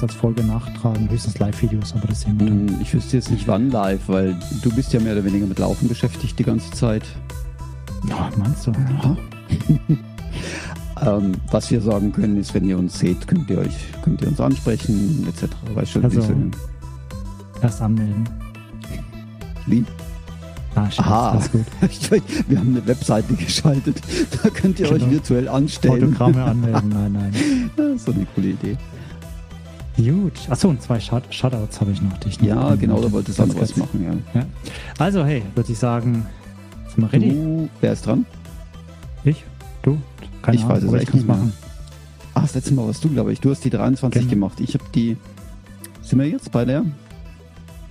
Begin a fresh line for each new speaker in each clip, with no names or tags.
höchstens als Folge nachtragen, höchstens Live-Videos, aber das sehen wir dann.
Hm, Ich wüsste jetzt nicht wann live, weil du bist ja mehr oder weniger mit Laufen beschäftigt die ganze Zeit.
Ja, meinst du?
Ja. ähm, was wir sagen können, ist, wenn ihr uns seht, könnt ihr euch, könnt ihr uns ansprechen, etc. Weißt schon,
Also- Erst anmelden.
wie?
Ah, Scherz,
Aha. wir haben eine Webseite geschaltet. Da könnt ihr euch
Genau.
virtuell anstellen.
Autogramme anmelden, nein, nein.
Ja, so eine coole Idee.
Gut. Achso, und zwei Shout Shoutouts habe ich noch. Die ich
Ja, genau, da
wollte.
wolltest du noch was machen, ja.
Ja. Also, hey, würde ich sagen, sind wir ready?
Du, wer ist dran?
Ich? Du? Keine
Ich
Ahnung,
weiß es echt nicht
machen.
Ach, das letzte Mal warst du, glaube ich. Du hast die 23
Genau.
gemacht. Ich habe die. Sind wir jetzt bei der?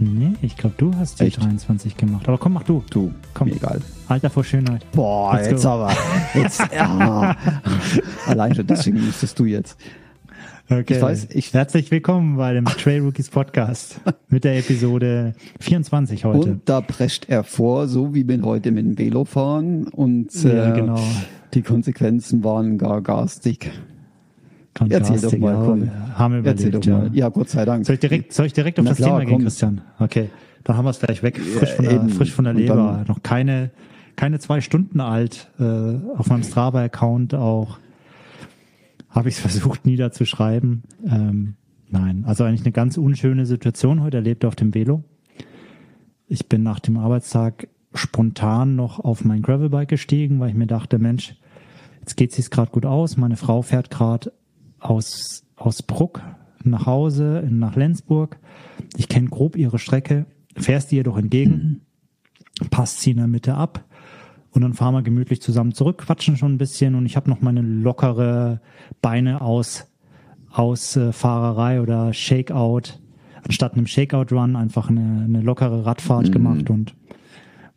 Nee, ich glaube, du hast die
Echt?
23 gemacht. Aber komm, mach du.
Du,
Komm.
mir egal.
Alter vor Schönheit.
Boah,
Let's
jetzt
go.
aber. Jetzt, ja. Allein schon deswegen müsstest du jetzt.
Okay.
Ich weiß, ich-
Herzlich willkommen bei dem Trail Rookies Podcast mit der Episode 24 heute.
Und da prescht er vor, so wie wir heute mit dem Velo fahren. Und äh,
ja, genau.
die Konsequenzen waren gar garstig. Erzähl doch mal,
ja.
komm.
Haben wir
Erzähl
überlegt,
doch mal.
ja.
Ja, Gott sei Dank.
Soll ich direkt, soll ich direkt auf
Na
das
klar,
Thema gehen,
komm.
Christian? Okay, dann haben wir es gleich weg. Frisch von, der, frisch von der Leber. Noch keine, keine zwei Stunden alt. Äh, auf meinem Strava-Account auch habe ich es versucht niederzuschreiben. Ähm, nein, also eigentlich eine ganz unschöne Situation heute erlebt auf dem Velo. Ich bin nach dem Arbeitstag spontan noch auf mein Gravelbike gestiegen, weil ich mir dachte, Mensch, jetzt geht es gerade gut aus. Meine Frau fährt gerade aus, aus Bruck nach Hause, nach Lenzburg. Ich kenne grob ihre Strecke, fährst ihr jedoch entgegen, passt sie in der Mitte ab und dann fahren wir gemütlich zusammen zurück, quatschen schon ein bisschen und ich habe noch meine lockere Beine aus, aus äh, Fahrerei oder Shakeout, anstatt einem Shakeout-Run einfach eine, eine lockere Radfahrt gemacht und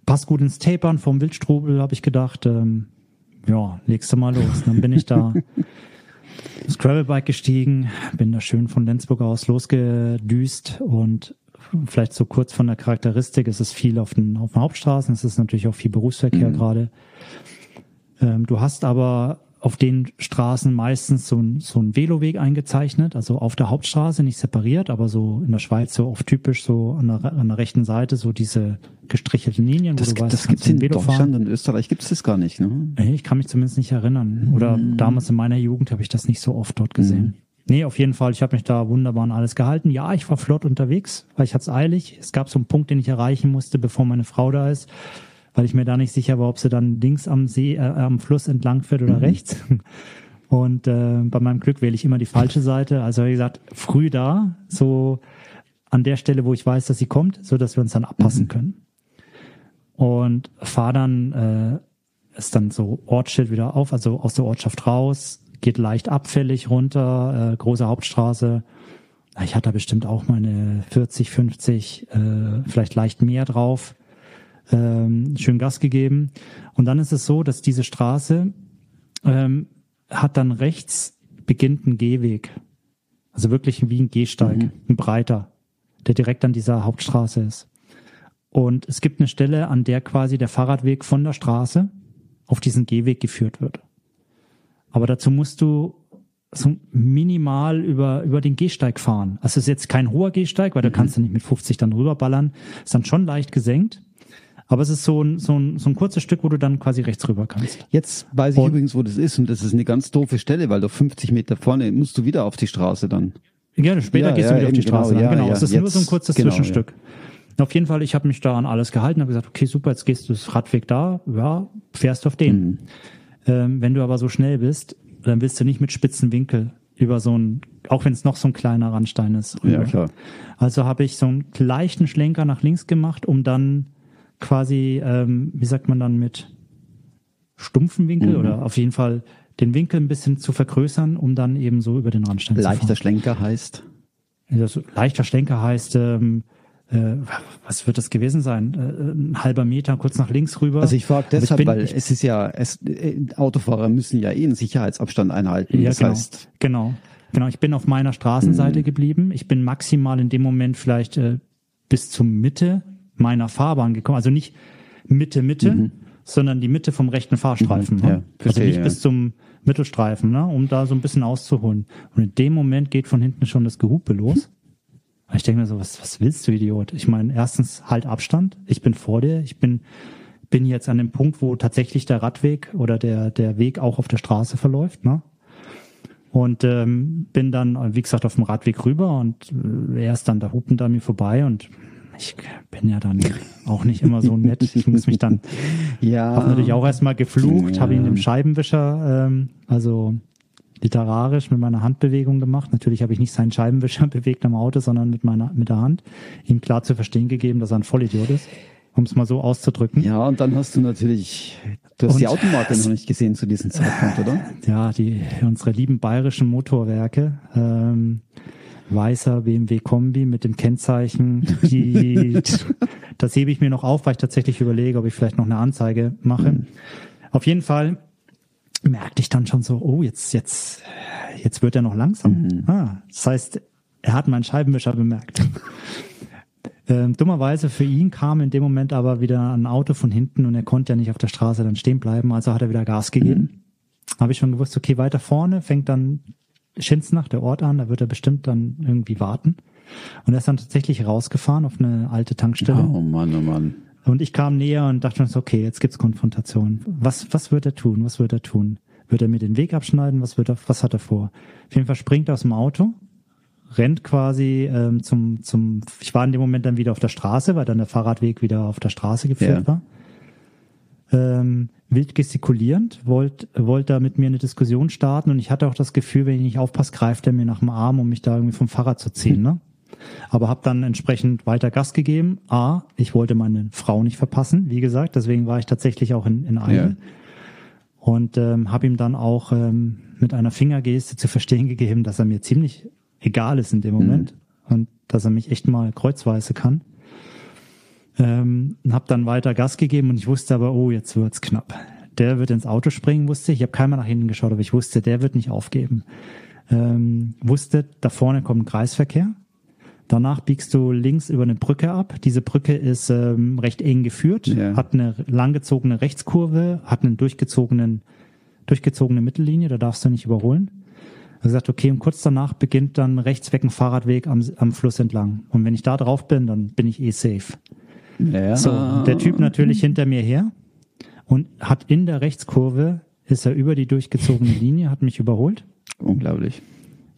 passt gut ins Tapern vom Wildstrubel, habe ich gedacht. Ähm, ja, legst du mal los. Dann bin ich da aufs Gravelbike gestiegen, bin da schön von Lenzburg aus losgedüst und vielleicht so kurz von der Charakteristik, es ist viel auf den, auf den Hauptstraßen, es ist natürlich auch viel Berufsverkehr gerade. Ähm, du hast aber auf den Straßen meistens so ein, so ein Veloweg eingezeichnet, also auf der Hauptstraße, nicht separiert, aber so in der Schweiz so oft typisch so an der, an der rechten Seite so diese gestrichelten Linien,
Das,
wo du weißt,
das gibt's in
Velo fahren.
Deutschland und Österreich gibt's das gar nicht, ne?
Ich kann mich zumindest nicht erinnern. Oder
Mhm.
damals in meiner Jugend habe ich das nicht so oft dort gesehen. Nee, auf jeden Fall. Ich habe mich da wunderbar an alles gehalten. Ja, ich war flott unterwegs, weil ich hatte es eilig. Es gab so einen Punkt, den ich erreichen musste, bevor meine Frau da ist, weil ich mir da nicht sicher war, ob sie dann links am See, äh, am Fluss entlang fährt
Mhm.
oder rechts. Und äh, bei meinem Glück wähle ich immer die falsche Seite. Also wie gesagt, früh da, so an der Stelle, wo ich weiß, dass sie kommt, so dass wir uns dann abpassen können. Und fahr dann äh, ist dann so Ortsschild wieder auf, also aus der Ortschaft raus, geht leicht abfällig runter, äh, große Hauptstraße. Ich hatte da bestimmt auch meine 40, 50, äh, vielleicht leicht mehr drauf. Ähm, schön Gas gegeben. Und dann ist es so, dass diese Straße ähm, hat dann rechts beginnt ein Gehweg. Also wirklich wie ein Gehsteig, ein breiter, der direkt an dieser Hauptstraße ist. Und es gibt eine Stelle, an der quasi der Fahrradweg von der Straße auf diesen Gehweg geführt wird. Aber dazu musst du so minimal über, über den Gehsteig fahren. Also es ist jetzt kein hoher Gehsteig, weil da kannst du nicht mit 50 dann rüberballern. Ist dann schon leicht gesenkt. Aber es ist so ein, so ein, so ein kurzes Stück, wo du dann quasi rechts rüber kannst.
Jetzt weiß ich
Und-
übrigens, wo das ist und das ist eine ganz doofe Stelle, weil doch 50 Meter vorne musst du wieder auf die Straße dann.
Gerne, später
Ja,
gehst
ja,
du wieder auf die
genau,
Straße.
ja,
dann. genau,
ja,
es ist nur
jetzt-
so ein kurzes
genau,
Zwischenstück. Auf jeden Fall, ich habe mich da an alles gehalten, habe gesagt, okay, super, jetzt gehst du das Radweg da, ja, fährst auf den.
Mhm.
Ähm, wenn du aber so schnell bist, dann willst du nicht mit spitzen Winkel über so ein, auch wenn es noch so ein kleiner Randstein ist. rüber.
Ja, klar.
Also habe ich so einen leichten Schlenker nach links gemacht, um dann quasi, ähm, wie sagt man dann, mit stumpfen Winkel
Mhm.
oder auf jeden Fall den Winkel ein bisschen zu vergrößern, um dann eben so über den Randstein zu fahren.
Leichter Schlenker heißt.
Also leichter Schlenker heißt, ähm, äh, was wird das gewesen sein? Äh, ein halber Meter kurz nach links rüber.
Also ich frage deshalb,
bin-
weil
ich,
es ist ja, es, äh, Autofahrer müssen ja eh einen Sicherheitsabstand einhalten.
ja,
das
genau,
heißt,
genau, genau. Ich bin auf meiner Straßenseite
Mhm.
geblieben. Ich bin maximal in dem Moment vielleicht äh, bis zur Mitte meiner Fahrbahn gekommen. Also nicht Mitte, Mitte, sondern die Mitte vom rechten Fahrstreifen.
Mhm, ja,
ne? also
verstehe,
nicht
ja.
bis zum Mittelstreifen, ne, um da so ein bisschen auszuholen. Und in dem Moment geht von hinten schon das Gehupe los. Ich denke mir so, was, was willst du, Idiot? Ich meine, erstens halt Abstand. Ich bin vor dir. Ich bin, bin jetzt an dem Punkt, wo tatsächlich der Radweg oder der, der Weg auch auf der Straße verläuft, ne? Und ähm, bin dann, wie gesagt, auf dem Radweg rüber und äh, er ist dann da hupen da mir vorbei und ich bin ja dann auch nicht immer so nett. Ich muss mich dann,
Ja.
habe natürlich auch erstmal geflucht,
Ja.
habe ihn im Scheibenwischer, ähm, also literarisch mit meiner Handbewegung gemacht. Natürlich habe ich nicht seinen Scheibenwischer bewegt am Auto, sondern mit meiner mit der Hand ihm klar zu verstehen gegeben, dass er ein Vollidiot ist, um es mal so auszudrücken.
Ja, und dann hast du natürlich, du hast
Und-
die Automarke noch nicht gesehen zu diesem Zeitpunkt, oder?
Ja, die unsere lieben bayerischen Motorwerke. Ähm, weißer BMW Kombi mit dem Kennzeichen, die, das hebe ich mir noch auf, weil ich tatsächlich überlege, ob ich vielleicht noch eine Anzeige mache. Auf jeden Fall merkte ich dann schon so, oh, jetzt, jetzt, jetzt wird er noch langsam. Ah, das heißt, er hat meinen Scheibenwischer bemerkt. Ähm, dummerweise für ihn kam in dem Moment aber wieder ein Auto von hinten und er konnte ja nicht auf der Straße dann stehen bleiben, also hat er wieder Gas gegeben. Habe ich schon gewusst, okay, weiter vorne fängt dann Schinznach, der Ort an, da wird er bestimmt dann irgendwie warten. Und er ist dann tatsächlich rausgefahren auf eine alte Tankstelle.
Oh Mann, oh Mann.
Und ich kam näher und dachte mir so, okay, jetzt gibt's Konfrontation. Was, was wird er tun? Was wird er tun? Wird er mir den Weg abschneiden? Was wird er, was hat er vor? Auf jeden Fall springt er aus dem Auto, rennt quasi ähm, zum, zum, ich war in dem Moment dann wieder auf der Straße, weil dann der Fahrradweg wieder auf der Straße geführt
Ja.
war. Ähm, wild gestikulierend, wollte wollt da mit mir eine Diskussion starten und ich hatte auch das Gefühl, wenn ich nicht aufpasse, greift er mir nach dem Arm, um mich da irgendwie vom Fahrrad zu ziehen. Ne? Aber habe dann entsprechend weiter Gas gegeben. A, ich wollte meine Frau nicht verpassen, wie gesagt, deswegen war ich tatsächlich auch in, in Eile.
Ja.
Und ähm, habe ihm dann auch ähm, mit einer Fingergeste zu verstehen gegeben, dass er mir ziemlich egal ist in dem Moment und dass er mich echt mal kreuzweise kann. Ähm, habe dann weiter Gas gegeben und ich wusste aber, oh, jetzt wird's knapp. Der wird ins Auto springen, wusste ich. Ich habe keiner nach hinten geschaut, aber ich wusste, der wird nicht aufgeben. Ähm, wusste, da vorne kommt ein Kreisverkehr. Danach biegst du links über eine Brücke ab. Diese Brücke ist ähm, recht eng geführt,
Ja.
hat eine langgezogene Rechtskurve, hat einen durchgezogenen, durchgezogene Mittellinie, da darfst du nicht überholen. Er gesagt, okay, und kurz danach beginnt dann rechts weg ein Fahrradweg am, am Fluss entlang. Und wenn ich da drauf bin, dann bin ich eh safe.
Ja.
So, der Typ natürlich hinter mir her und hat in der Rechtskurve, ist er über die durchgezogene Linie, hat mich überholt,
Unglaublich.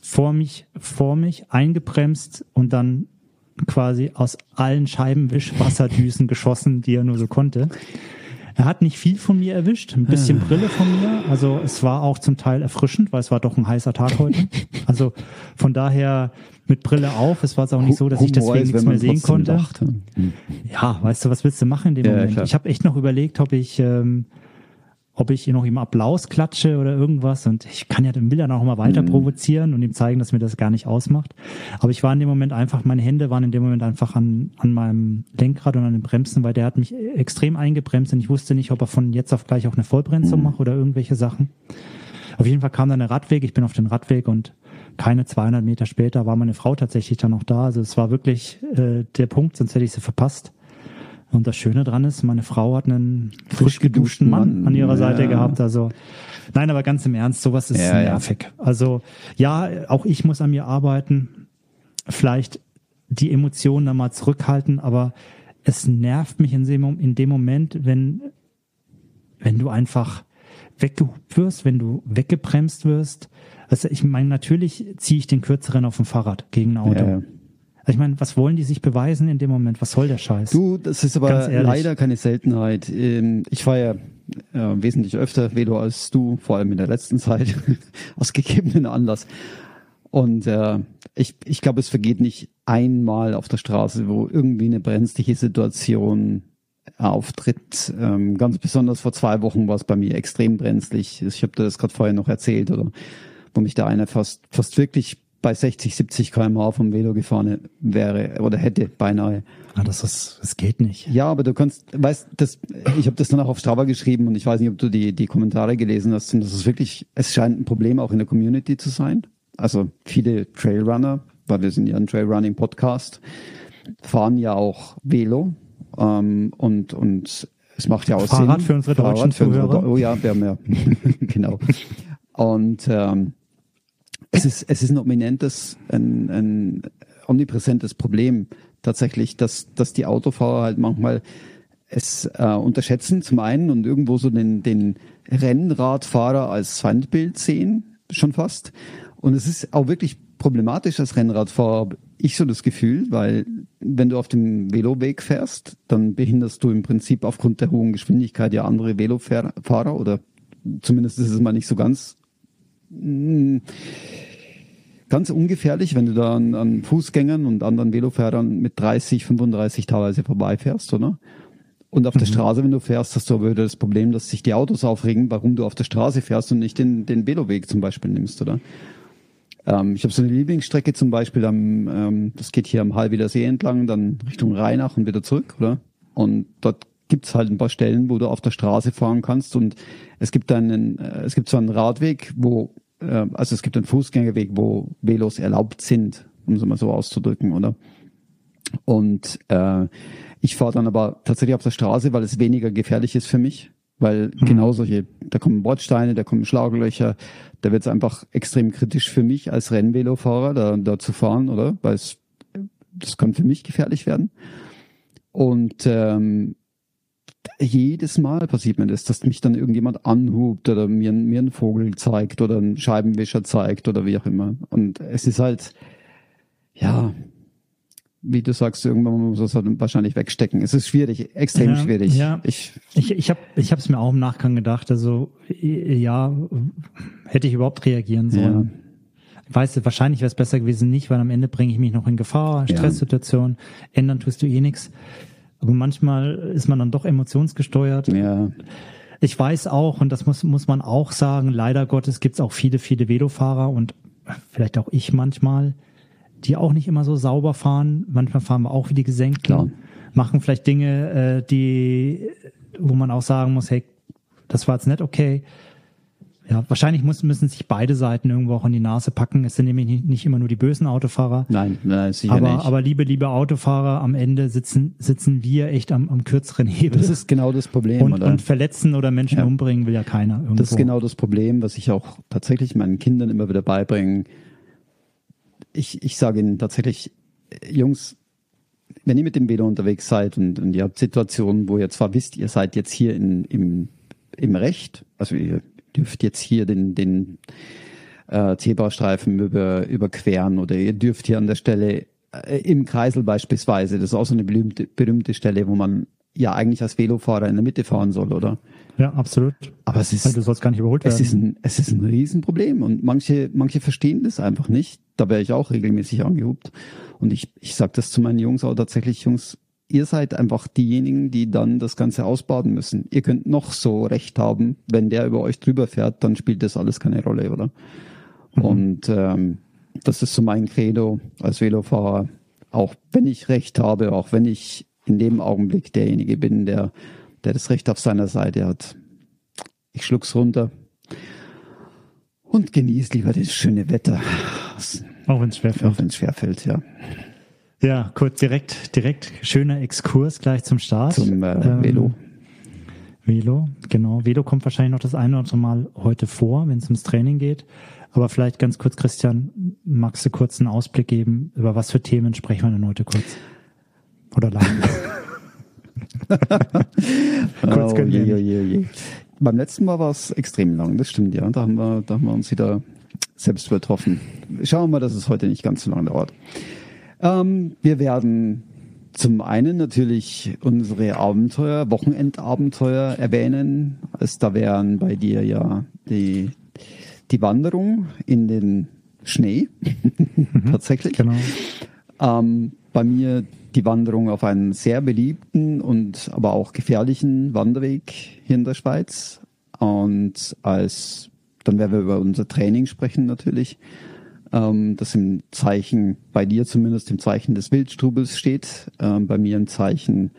Vor mich, vor mich eingebremst und dann quasi aus allen Scheibenwischwasserdüsen geschossen, die er nur so konnte. Er hat nicht viel von mir erwischt, ein bisschen Brille von mir. Also es war auch zum Teil erfrischend, weil es war doch ein heißer Tag heute. Also von daher mit Brille auf. Es war jetzt auch nicht so, dass ich deswegen
ist,
nichts mehr sehen konnte.
lacht.
Ja, weißt du, was willst du machen in dem
Ja,
Moment?
klar.
Ich habe echt noch überlegt, ob ich, ähm, ob ich noch ihm Applaus klatsche oder irgendwas. Und ich kann ja, dann will er noch mal weiter
Mhm.
provozieren und ihm zeigen, dass mir das gar nicht ausmacht. Aber ich war in dem Moment einfach, meine Hände waren in dem Moment einfach an, an meinem Lenkrad und an den Bremsen, weil der hat mich extrem eingebremst und ich wusste nicht, ob er von jetzt auf gleich auch eine Vollbremsung
Mhm.
macht oder irgendwelche Sachen. Auf jeden Fall kam dann der Radweg, ich bin auf den Radweg und keine 200 Meter später war meine Frau tatsächlich dann noch da. Also es war wirklich äh, der Punkt, sonst hätte ich sie verpasst. Und das Schöne dran ist, meine Frau hat einen frisch geduschten Mann
Mann.
an ihrer Seite
Ja.
gehabt. Also nein, aber ganz im Ernst, sowas ist
Ja, ja.
nervig. Also ja, auch ich muss an mir arbeiten. Vielleicht die Emotionen da mal zurückhalten, aber es nervt mich in dem, in dem Moment, wenn, wenn du einfach weggehupt wirst, wenn du weggebremst wirst. Also ich meine, natürlich ziehe ich den kürzeren auf dem Fahrrad gegen ein Auto.
Ja, ja.
Ich meine, was wollen die sich beweisen in dem Moment? Was soll der Scheiß?
Du, das ist aber leider keine Seltenheit. Ähm, Ich fahre ja äh, wesentlich öfter Velo als du, vor allem in der letzten Zeit, aus gegebenen Anlass. Und äh, ich, ich glaube, es vergeht nicht einmal auf der Straße, wo irgendwie eine brenzliche Situation auftritt. Ähm, ganz besonders vor zwei Wochen war es bei mir extrem brenzlig. Ich habe das gerade vorher noch erzählt, oder wo mich der eine fast, fast wirklich bei 60, 70 km/h vom Velo gefahren wäre oder hätte beinahe.
Ah, das, ist, das geht nicht.
Ja, aber du kannst, weißt, das, ich habe das dann auch auf Strava geschrieben und ich weiß nicht, ob du die, die Kommentare gelesen hast. Und das ist wirklich, es scheint ein Problem auch in der Community zu sein. Also viele Trailrunner, weil wir sind ja ein Trailrunning-Podcast, fahren ja auch Velo ähm, und und es macht ja auch
Fahrrad
Sinn.
für unsere deutschen
für unsere
Zuhörer.
Deu- oh ja, wir haben ja, genau. Und ähm, es ist, es ist ein ominentes, ein, ein omnipräsentes Problem tatsächlich, dass, dass die Autofahrer halt manchmal es äh, unterschätzen zum einen und irgendwo so den, den Rennradfahrer als Feindbild sehen, schon fast. Und es ist auch wirklich problematisch als Rennradfahrer, habe ich so das Gefühl, weil wenn du auf dem Veloweg fährst, dann behinderst du im Prinzip aufgrund der hohen Geschwindigkeit ja andere Velofahrer oder zumindest ist es mal nicht so ganz mh, mm, ganz ungefährlich, wenn du da an, an Fußgängern und anderen Velofahrern mit 30, 35 teilweise vorbeifährst, oder? Und auf mhm. der Straße, wenn du fährst, hast du aber wieder das Problem, dass sich die Autos aufregen, warum du auf der Straße fährst und nicht den, den Veloweg zum Beispiel nimmst, oder? Ähm, ich habe so eine Lieblingsstrecke zum Beispiel am, ähm, das geht hier am Halwider See entlang, dann Richtung Rheinach und wieder zurück, oder? Und dort gibt's halt ein paar Stellen, wo du auf der Straße fahren kannst und es gibt einen, äh, es gibt so einen Radweg, wo äh, also es gibt einen Fußgängerweg, wo Velos erlaubt sind, um es mal so auszudrücken, oder? Und äh, ich fahre dann aber tatsächlich auf der Straße, weil es weniger gefährlich ist für mich, weil mhm. genau solche, da kommen Bordsteine, da kommen Schlaglöcher, da wird es einfach extrem kritisch für mich als Rennvelofahrer, da, da zu fahren, oder? Weil es, das kann für mich gefährlich werden. Und ähm, jedes Mal passiert mir das, dass mich dann irgendjemand anhubt oder mir, mir einen Vogel zeigt oder einen Scheibenwischer zeigt oder wie auch immer. Und es ist halt, ja, wie du sagst, irgendwann muss man es halt wahrscheinlich wegstecken. Es ist schwierig, extrem
ja,
schwierig.
Ja, ich, ich, ich habe ich es mir auch im Nachgang gedacht. Also ja, hätte ich überhaupt reagieren sollen. Ja. Weißt du, wahrscheinlich wäre es besser gewesen nicht, weil am Ende bringe ich mich noch in Gefahr, Stresssituation, ändern tust du eh nichts. Aber manchmal ist man dann doch emotionsgesteuert.
Ja.
Ich weiß auch, und das muss, muss man auch sagen, leider Gottes gibt es auch viele, viele Velofahrer und vielleicht auch ich manchmal, die auch nicht immer so sauber fahren. Manchmal fahren wir auch wie die Gesenkten. Klar. Machen vielleicht Dinge, äh, die, wo man auch sagen muss, hey, das war jetzt nicht okay ja, wahrscheinlich muss, müssen sich beide Seiten irgendwo auch in die Nase packen. Es sind nämlich nicht, nicht immer nur die bösen Autofahrer.
Nein, nein sicher
aber,
nicht.
Aber liebe, liebe Autofahrer, am Ende sitzen, sitzen wir echt am, am kürzeren Hebel.
Das ist genau das Problem.
Und, oder? und verletzen oder Menschen ja. umbringen will ja keiner. Irgendwo.
Das ist genau das Problem, was ich auch tatsächlich meinen Kindern immer wieder beibringe. Ich, ich sage ihnen tatsächlich, Jungs, wenn ihr mit dem Velo unterwegs seid und, und ihr habt Situationen, wo ihr zwar wisst, ihr seid jetzt hier in, im, im Recht, also ihr dürft jetzt hier den, den äh, Zebrastreifen über, überqueren oder ihr dürft hier an der Stelle äh, im Kreisel beispielsweise, das ist auch so eine berühmte, berühmte Stelle, wo man ja eigentlich als Velofahrer in der Mitte fahren soll, oder?
Ja, absolut.
Aber es ist,
Weil du sollst gar nicht überholt werden.
Es ist ein, es ist ein Riesenproblem und manche, manche verstehen das einfach nicht. Da wäre ich auch regelmäßig angehubt. Und ich, ich sage das zu meinen Jungs auch tatsächlich, Jungs, ihr seid einfach diejenigen, die dann das Ganze ausbaden müssen. Ihr könnt noch so recht haben, wenn der über euch drüber fährt, dann spielt das alles keine Rolle, oder? Mhm. Und ähm, das ist so mein Credo als Velofahrer. Auch wenn ich recht habe, auch wenn ich in dem Augenblick derjenige bin, der, der das Recht auf seiner Seite hat. Ich schluck's runter und genieße lieber das schöne Wetter.
Auch wenn es schwerfällt.
Auch wenn es schwerfällt, ja.
Ja, kurz direkt, direkt schöner Exkurs gleich zum Start.
Zum äh, ähm, Velo.
Velo, genau. Velo kommt wahrscheinlich noch das eine oder andere Mal heute vor, wenn es ums Training geht. Aber vielleicht ganz kurz, Christian, magst du kurz einen Ausblick geben, über was für Themen sprechen wir denn heute kurz? Oder lang?
kurz oh, je, je, je. Beim letzten Mal war es extrem lang, das stimmt ja. Da haben wir, da haben wir uns wieder selbst übertroffen. Schauen wir mal, dass es heute nicht ganz so lange dauert. Ähm, wir werden zum einen natürlich unsere Abenteuer, Wochenendabenteuer erwähnen. Also da wären bei dir ja die, die Wanderung in den Schnee, mhm, tatsächlich. Genau. Ähm, bei mir die Wanderung auf einen sehr beliebten und aber auch gefährlichen Wanderweg hier in der Schweiz. Und als, dann werden wir über unser Training sprechen natürlich ähm, das im Zeichen, bei dir zumindest im Zeichen des Wildstrubels steht, ähm, bei mir im Zeichen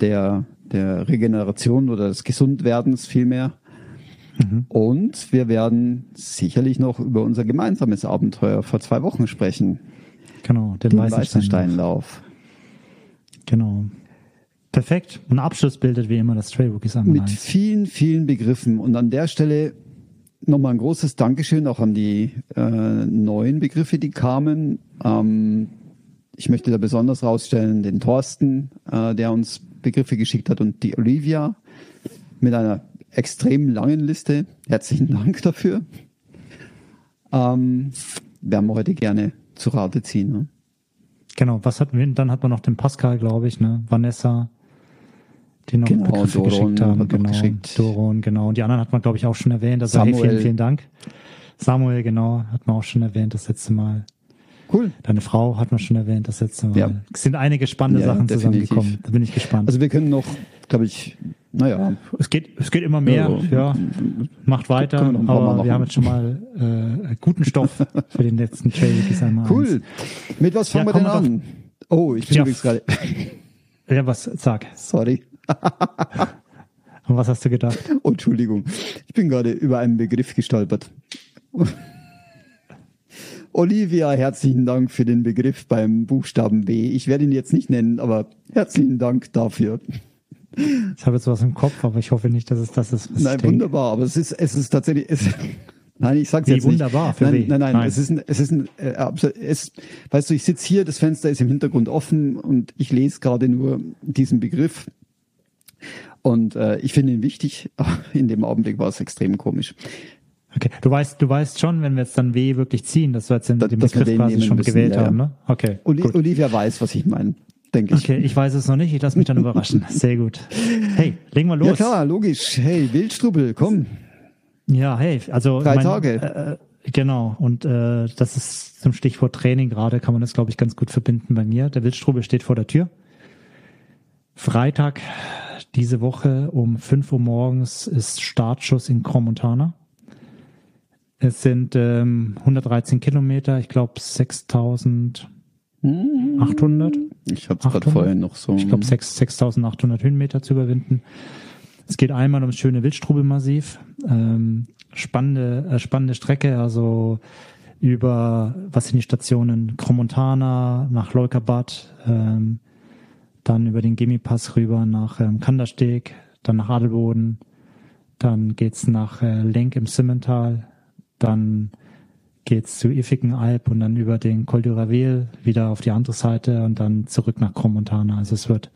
der, der Regeneration oder des Gesundwerdens vielmehr. Mhm. Und wir werden sicherlich noch über unser gemeinsames Abenteuer vor zwei Wochen sprechen.
Genau,
den, den Weißensteinlauf.
Genau. Perfekt. Und Abschluss bildet wie immer das Trailbookies an.
Mit vielen, vielen Begriffen. Und an der Stelle nochmal ein großes Dankeschön auch an die äh, neuen Begriffe, die kamen. Ähm, ich möchte da besonders rausstellen den Thorsten, äh, der uns Begriffe geschickt hat und die Olivia mit einer extrem langen Liste. Herzlichen Dank dafür. Ähm, werden wir heute gerne zu Rate ziehen. Ne?
Genau, was hatten wir? Dann hat man noch den Pascal, glaube ich, ne? Vanessa, die noch
Genau, Doron
geschickt haben. Genau,
geschickt.
Doron, genau. Und die anderen hat man, glaube ich, auch schon erwähnt. Also hey,
Samuel.
vielen, vielen Dank. Samuel, genau, hat man auch schon erwähnt das letzte Mal.
Cool.
Deine Frau hat man schon erwähnt das letzte Mal.
Ja.
Es sind einige spannende
Ja,
Sachen
definitiv.
zusammengekommen. Da bin ich gespannt.
Also wir können noch, glaube ich, naja,
es geht, es geht immer mehr.
Ja,
Ja, macht weiter.
wir
Aber wir haben jetzt schon mal äh, guten Stoff für den letzten Trail. einmal
cool.
eins.
Mit was fangen
Ja,
wir denn an? Oh, ich bin
Ja.
übrigens gerade,
Ja, was sag?
sorry.
Und was hast du gedacht?
Oh, Entschuldigung. Ich bin gerade über einen Begriff gestolpert. Olivia, herzlichen Dank für den Begriff beim Buchstaben W. Ich werde ihn jetzt nicht nennen, aber herzlichen Dank dafür.
Ich habe jetzt was im Kopf, aber ich hoffe nicht, dass es das ist.
Nein, wunderbar, aber es ist, es ist tatsächlich, es, nein, ich sag's
Wie
jetzt
wunderbar,
nicht.
für
nein, nein, nein,
Nein.
es ist ein, es ist ein, äh, es, weißt du, ich sitze hier, das Fenster ist im Hintergrund offen und ich lese gerade nur diesen Begriff. Und äh, ich finde ihn wichtig. In dem Augenblick war es extrem komisch.
Okay, du weißt, du weißt schon, wenn wir jetzt dann W wirklich ziehen, dass wir jetzt den,
Da-
den Begriff
den
quasi schon
müssen,
gewählt
ja, ja.
haben, ne? Okay,
Oli
gut.
Olivia weiß, was ich meine, denke ich.
Okay, ich weiß es noch nicht, ich lasse mich dann überraschen. Sehr gut. Hey, legen wir los.
Ja klar, logisch. Hey, Wildstrubel, komm.
Ja, hey, also
Drei
mein,
Tage.
Äh, genau, und äh, das ist zum Stichwort Training gerade, kann man das, glaube ich, ganz gut verbinden bei mir. Der Wildstrubel steht vor der Tür. Freitag diese Woche um 5 Uhr morgens ist Startschuss in Cromontana. Es sind ähm, 113 Kilometer, ich glaube 6800.
Ich hatte es gerade
800?
vorher noch so.
ich glaube 6800 Höhenmeter zu überwinden. Es geht einmal ums schöne Wildstrubelmassiv. Ähm, spannende, äh, spannende Strecke, also über, was sind die Stationen? Cromontana nach Leukerbad, ähm, dann über den Gimmipass rüber nach ähm, Kandersteg, dann nach Adelboden, dann geht's nach äh, Lenk im Simmental, dann geht's zu Iffikenalb und dann über den Col du Ravel wieder auf die andere Seite und dann zurück nach Cromontana. Also es wird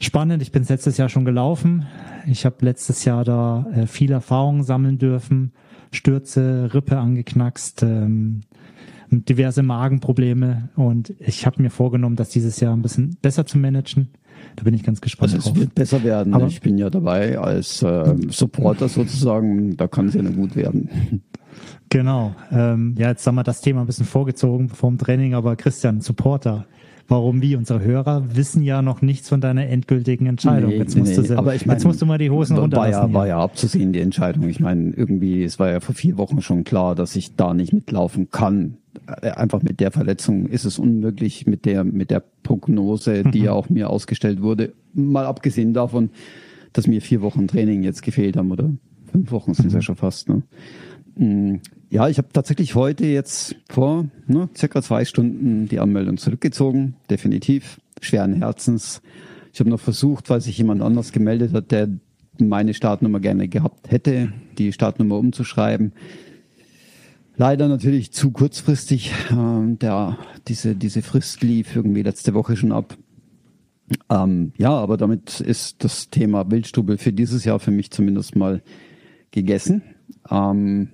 spannend. Ich bin letztes Jahr schon gelaufen. Ich habe letztes Jahr da äh, viel Erfahrung sammeln dürfen. Stürze, Rippe angeknackst, ähm, diverse Magenprobleme und ich habe mir vorgenommen, das dieses Jahr ein bisschen besser zu managen. Da bin ich ganz gespannt
Also es
drauf.
wird besser werden.
Aber-
ich bin ja dabei als äh, Supporter sozusagen. Da kann es ja nur gut werden.
Genau. Ähm, ja, jetzt haben wir das Thema ein bisschen vorgezogen vorm Training, aber Christian, Supporter. Warum wie? Unsere Hörer wissen ja noch nichts von deiner endgültigen Entscheidung.
Nee,
jetzt, musst du
nee.
sie,
Aber ich mein,
jetzt musst du mal die Hosen
war
runterlassen.
ja, war ja abzusehen, die Entscheidung. Ich meine, irgendwie, es war ja vor vier Wochen schon klar, dass ich da nicht mitlaufen kann. Äh, Einfach mit der Verletzung ist es unmöglich, mit der, mit der Prognose, die ja auch mir ausgestellt wurde. Mal abgesehen davon, dass mir vier Wochen Training jetzt gefehlt haben, oder fünf Wochen sind es ja schon fast, ne? Mm, Ja, ich habe tatsächlich heute jetzt vor ne, circa zwei Stunden die Anmeldung zurückgezogen, definitiv, schweren Herzens. Ich habe noch versucht, weil sich jemand anders gemeldet hat, der meine Startnummer gerne gehabt hätte, die Startnummer umzuschreiben. Leider natürlich zu kurzfristig. Ähm, der, diese, diese Frist lief irgendwie letzte Woche schon ab. Ähm, ja, aber damit ist das Thema Wildstubel für dieses Jahr für mich zumindest mal gegessen. Ähm,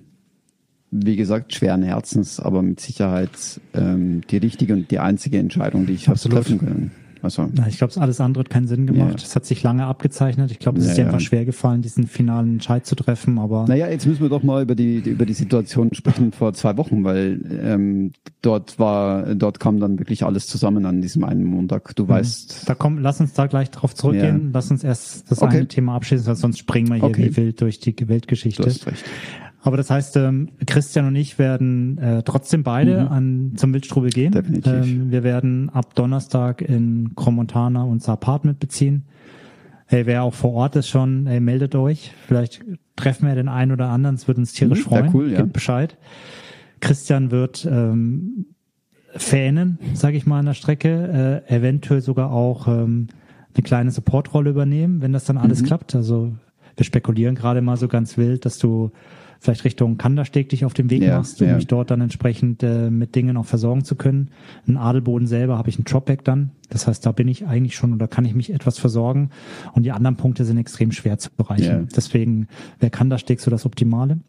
wie gesagt, schweren Herzens, aber mit Sicherheit ähm, die richtige und die einzige Entscheidung, die ich habe treffen können. Also
Na, ich glaube, alles andere hat keinen Sinn gemacht.
Ja.
Es hat sich lange abgezeichnet. Ich glaube, es
Ja,
ist dir
ja.
einfach schwer gefallen, diesen finalen Entscheid zu treffen, aber
Naja, jetzt müssen wir doch mal über die über die Situation sprechen vor zwei Wochen, weil ähm, dort war, dort kam dann wirklich alles zusammen an diesem einen Montag. Du weißt,
da komm, lass uns da gleich drauf zurückgehen.
Ja.
Lass uns erst das
Okay.
eine Thema abschließen, weil sonst springen wir hier
Okay.
wie wild durch die Weltgeschichte.
du hast recht.
Aber das heißt, ähm, Christian und ich werden äh, trotzdem beide an, zum Wildstrubel gehen.
Mhm. Definitiv.
Ähm, wir werden ab Donnerstag in Cromontana unser Apartment beziehen. Hey, wer auch vor Ort ist schon, hey, meldet euch. Vielleicht treffen wir den einen oder anderen. Es würde uns tierisch
Mhm,
freuen.
cool, ja.
Gebt Bescheid. Christian wird ähm, Fähnen, sage ich mal, an der Strecke, äh, eventuell sogar auch ähm, eine kleine Supportrolle übernehmen, wenn das dann alles
Mhm.
klappt. Also wir spekulieren gerade mal so ganz wild, dass du vielleicht Richtung Kandersteg dich auf den Weg
Ja,
machst, um
ja.
mich dort dann entsprechend äh, mit Dingen auch versorgen zu können. In Adelboden selber habe ich ein Dropback dann. Das heißt, da bin ich eigentlich schon oder kann ich mich etwas versorgen. Und die anderen Punkte sind extrem schwer zu erreichen.
Ja.
Deswegen wäre Kandersteg so das Optimale.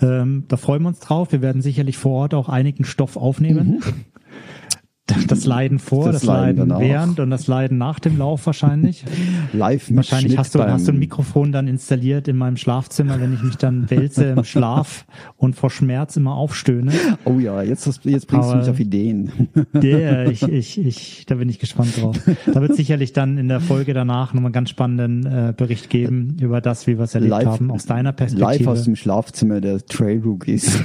Ähm, da freuen wir uns drauf. Wir werden sicherlich vor Ort auch einigen Stoff aufnehmen. Das Leiden vor, das,
Das Leiden
Leiden während und das Leiden nach dem Lauf wahrscheinlich.
Live
Wahrscheinlich hast du, hast du ein Mikrofon dann installiert in meinem Schlafzimmer, wenn ich mich dann wälze im Schlaf und vor Schmerz immer aufstöhne.
Oh ja, jetzt, jetzt bringst du
Aber-
mich auf Ideen.
Der, ich, ich, ich, da bin ich gespannt drauf. Da wird sicherlich dann in der Folge danach nochmal einen ganz spannenden äh, Bericht geben über das, wie wir es erlebt
Live-
haben, aus deiner
Live
Perspektive.
aus dem Schlafzimmer der Trail Rookies.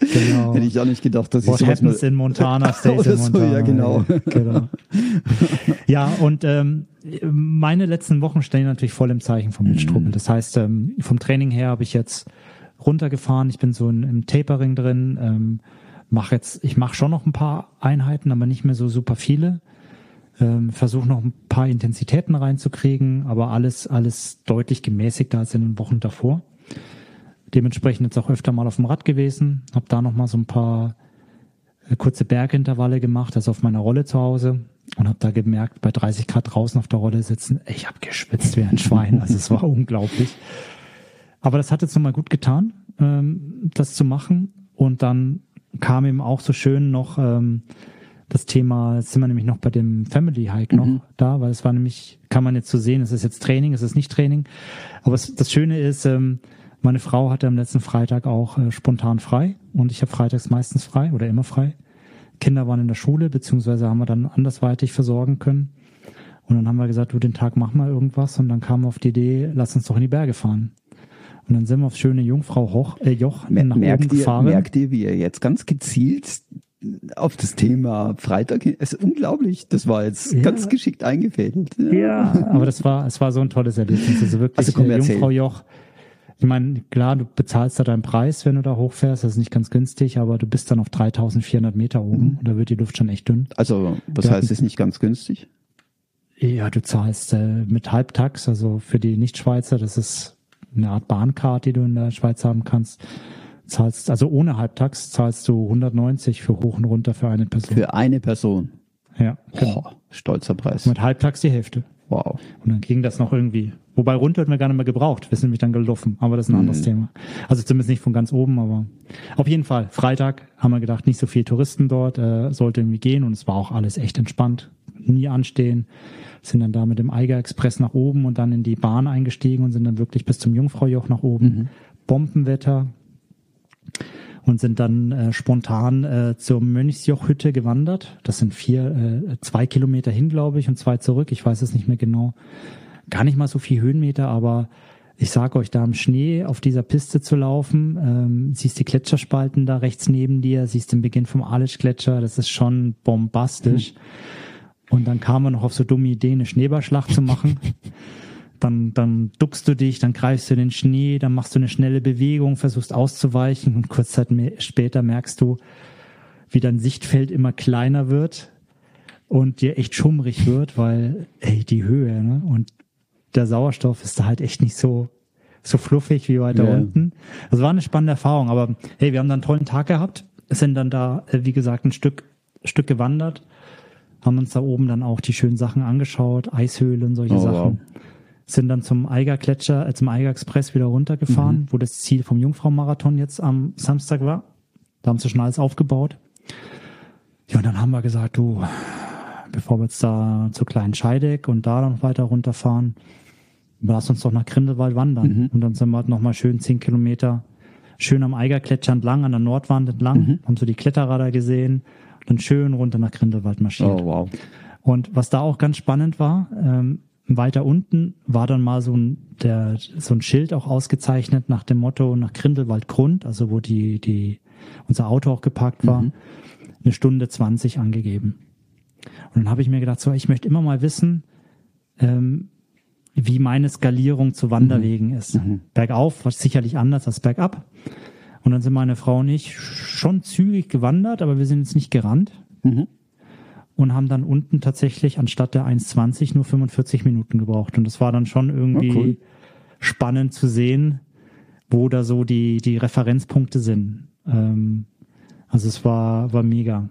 Genau.
Hätte ich auch nicht gedacht, dass ich
What
sowas
happens in Montana stays in
so,
Montana.
ja, genau.
genau. Ja, und ähm, meine letzten Wochen stehen natürlich voll im Zeichen vom
Mhm.
Mitstrubbel. Das heißt, ähm, vom Training her habe ich jetzt runtergefahren. Ich bin so in, im Tapering drin. Ähm, mach jetzt, ich mache schon noch ein paar Einheiten, aber nicht mehr so super viele. Ähm, Versuche noch ein paar Intensitäten reinzukriegen, aber alles, alles deutlich gemäßigter als in den Wochen davor. Dementsprechend jetzt auch öfter mal auf dem Rad gewesen, habe da noch mal so ein paar äh, kurze Bergintervalle gemacht, also auf meiner Rolle zu Hause. Und habe da gemerkt, bei 30 Grad draußen auf der Rolle sitzen, ich habe geschwitzt wie ein Schwein, also es war unglaublich. Aber das hat jetzt nochmal gut getan, ähm, das zu machen. Und dann kam eben auch so schön noch ähm, das Thema, jetzt sind wir nämlich noch bei dem Family Hike noch da, weil es war nämlich, kann man jetzt so sehen, es ist jetzt Training, es ist nicht Training. Aber es, das Schöne ist, ähm, meine Frau hatte am letzten Freitag auch äh, spontan frei und ich habe freitags meistens frei oder immer frei. Kinder waren in der Schule, beziehungsweise haben wir dann andersweitig versorgen können. Und dann haben wir gesagt, du, den Tag machen wir irgendwas. Und dann kam auf die Idee, lass uns doch in die Berge fahren. Und dann sind wir aufs schöne Jungfrau Hoch, äh, Joch
Mer-
nach oben
merkt, ihr,
gefahren.
merkt ihr, wie ihr jetzt ganz gezielt auf das Thema Freitag, hin- es ist unglaublich, das war jetzt
Ja.
ganz geschickt eingefädelt.
Ja, aber das war, es war so ein tolles Erlebnis. Also wirklich
Also komm,
äh. Jungfrau Joch. Ich meine, klar, du bezahlst da deinen Preis, wenn du da hochfährst. Das ist nicht ganz günstig, aber du bist dann auf 3400 Meter oben.
Mhm.
Und da wird die Luft schon echt dünn.
Also, was
Wir
heißt, ist nicht ganz günstig?
Ja, du zahlst äh, mit Halbtax, also für die Nichtschweizer, das ist eine Art Bahncard, die du in der Schweiz haben kannst. Zahlst, also ohne Halbtax zahlst du 190 für hoch und runter für eine Person.
Für eine Person.
ja, genau.
Boah, stolzer Preis.
Mit Halbtax die Hälfte.
Wow.
Und dann ging das noch irgendwie. Wobei runter hat mir gar nicht mehr gebraucht. Wir sind nämlich dann gelaufen. Aber das ist ein anderes Thema. Also zumindest nicht von ganz oben, aber auf jeden Fall. Freitag haben wir gedacht, nicht so viel Touristen dort, äh, sollte irgendwie gehen und es war auch alles echt entspannt. Nie anstehen. Sind dann da mit dem Eiger Express nach oben und dann in die Bahn eingestiegen und sind dann wirklich bis zum Jungfraujoch nach oben. Bombenwetter. Und sind dann äh, spontan äh, zur Mönchsjochhütte gewandert. Das sind vier, äh, zwei Kilometer hin, glaube ich, und zwei zurück. Ich weiß es nicht mehr genau gar nicht mal so viel Höhenmeter, aber ich sage euch, da im Schnee auf dieser Piste zu laufen, ähm, siehst die Gletscherspalten da rechts neben dir, siehst den Beginn vom Alisch-Gletscher, das ist schon bombastisch. Und dann kam man noch auf so dumme Idee, eine Schneeballschlacht zu machen. Dann, dann duckst du dich, dann greifst du in den Schnee, dann machst du eine schnelle Bewegung, versuchst auszuweichen und kurz Zeit später merkst du, wie dein Sichtfeld immer kleiner wird und dir echt schummrig wird, weil, ey, die Höhe, ne? Und der Sauerstoff ist da halt echt nicht so, so fluffig wie weiter
Ja.
unten. Das war eine spannende Erfahrung, aber hey, wir haben dann einen tollen Tag gehabt, sind dann da, äh, wie gesagt, ein Stück, Stück gewandert, haben uns da oben dann auch die schönen Sachen angeschaut, Eishöhle und solche
Oh,
Sachen.
wow.
Sind dann zum Eiger Gletscher, äh, zum Eiger Express wieder runtergefahren,
Mhm.
wo das Ziel vom Jungfrau-Marathon jetzt am Samstag war. Da haben sie schon alles aufgebaut. Ja, und dann haben wir gesagt, du, bevor wir jetzt da zu Kleinen Scheideck und da noch weiter runterfahren, lass uns doch nach Grindelwald wandern.
Mhm.
Und dann sind wir halt nochmal schön zehn Kilometer schön am Eigergletscher entlang, an der Nordwand entlang,
Mhm.
haben so die Kletterer da gesehen, dann schön runter nach Grindelwald marschiert.
Oh, wow.
Und was da auch ganz spannend war, ähm, weiter unten war dann mal so ein, der, so ein Schild auch ausgezeichnet nach dem Motto nach Grindelwald Grund, also wo die, die, unser Auto auch geparkt war, eine Stunde 20 angegeben. Und dann habe ich mir gedacht, so, ich möchte immer mal wissen, ähm, wie meine Skalierung zu Wanderwegen ist. Bergauf war sicherlich anders als bergab. Und dann sind meine Frau und ich schon zügig gewandert, aber wir sind jetzt nicht gerannt
Mhm.
Und haben dann unten tatsächlich anstatt der 1,20 nur 45 Minuten gebraucht. Und das war dann schon irgendwie
Ah, cool.
spannend zu sehen, wo da so die, die Referenzpunkte sind. Ähm, also es war, war mega.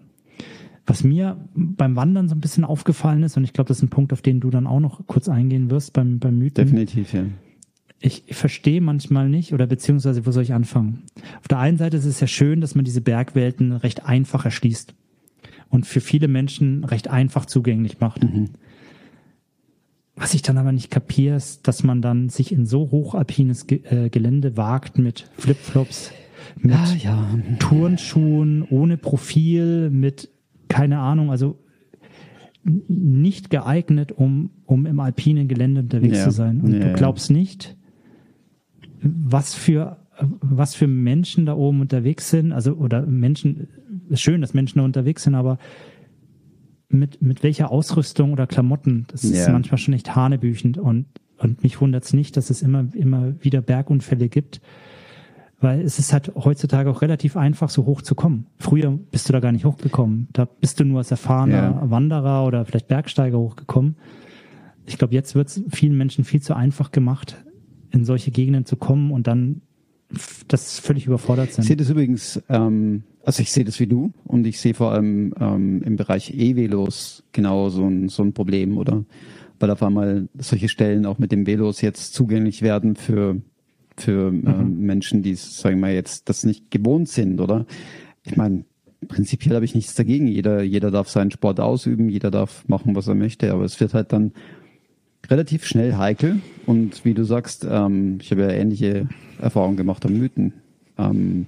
Was mir beim Wandern so ein bisschen aufgefallen ist, und ich glaube, das ist ein Punkt, auf den du dann auch noch kurz eingehen wirst beim, beim Mythen.
Definitiv, ja.
Ich verstehe manchmal nicht, oder beziehungsweise, wo soll ich anfangen? Auf der einen Seite ist es ja schön, dass man diese Bergwelten recht einfach erschließt und für viele Menschen recht einfach zugänglich macht. Mhm. Was ich dann aber nicht kapiere, ist, dass man dann sich in so hochalpines Ge äh, Gelände wagt mit Flipflops, mit
ja, ja.
Turnschuhen, ohne Profil, mit keine Ahnung, also nicht geeignet, um, um im alpinen Gelände unterwegs ja. zu sein. Und du glaubst nicht, was für was für Menschen da oben unterwegs sind, also oder Menschen, ist schön, dass Menschen da unterwegs sind, aber mit, mit welcher Ausrüstung oder Klamotten, das ist manchmal schon echt hanebüchend und, und mich wundert es nicht, dass es immer, immer wieder Bergunfälle gibt, weil es ist halt heutzutage auch relativ einfach, so hoch zu kommen. Früher bist du da gar nicht hochgekommen. Da bist du nur als erfahrener ja. Wanderer oder vielleicht Bergsteiger hochgekommen. Ich glaube, jetzt wird es vielen Menschen viel zu einfach gemacht, in solche Gegenden zu kommen und dann das völlig überfordert sind.
Ich sehe das übrigens, ähm, also ich sehe das wie du und ich sehe vor allem ähm, im Bereich E-Velos genau so ein, so ein Problem, oder? Weil auf einmal solche Stellen auch mit dem Velos jetzt zugänglich werden für, für mhm. ähm, Menschen, die, sagen wir mal, jetzt das nicht gewohnt sind, oder? Ich meine, prinzipiell habe ich nichts dagegen. Jeder, jeder darf seinen Sport ausüben, jeder darf machen, was er möchte, aber es wird halt dann relativ schnell heikel. Und wie du sagst, ähm, ich habe ja ähnliche Erfahrungen gemacht am Mythen. Ähm,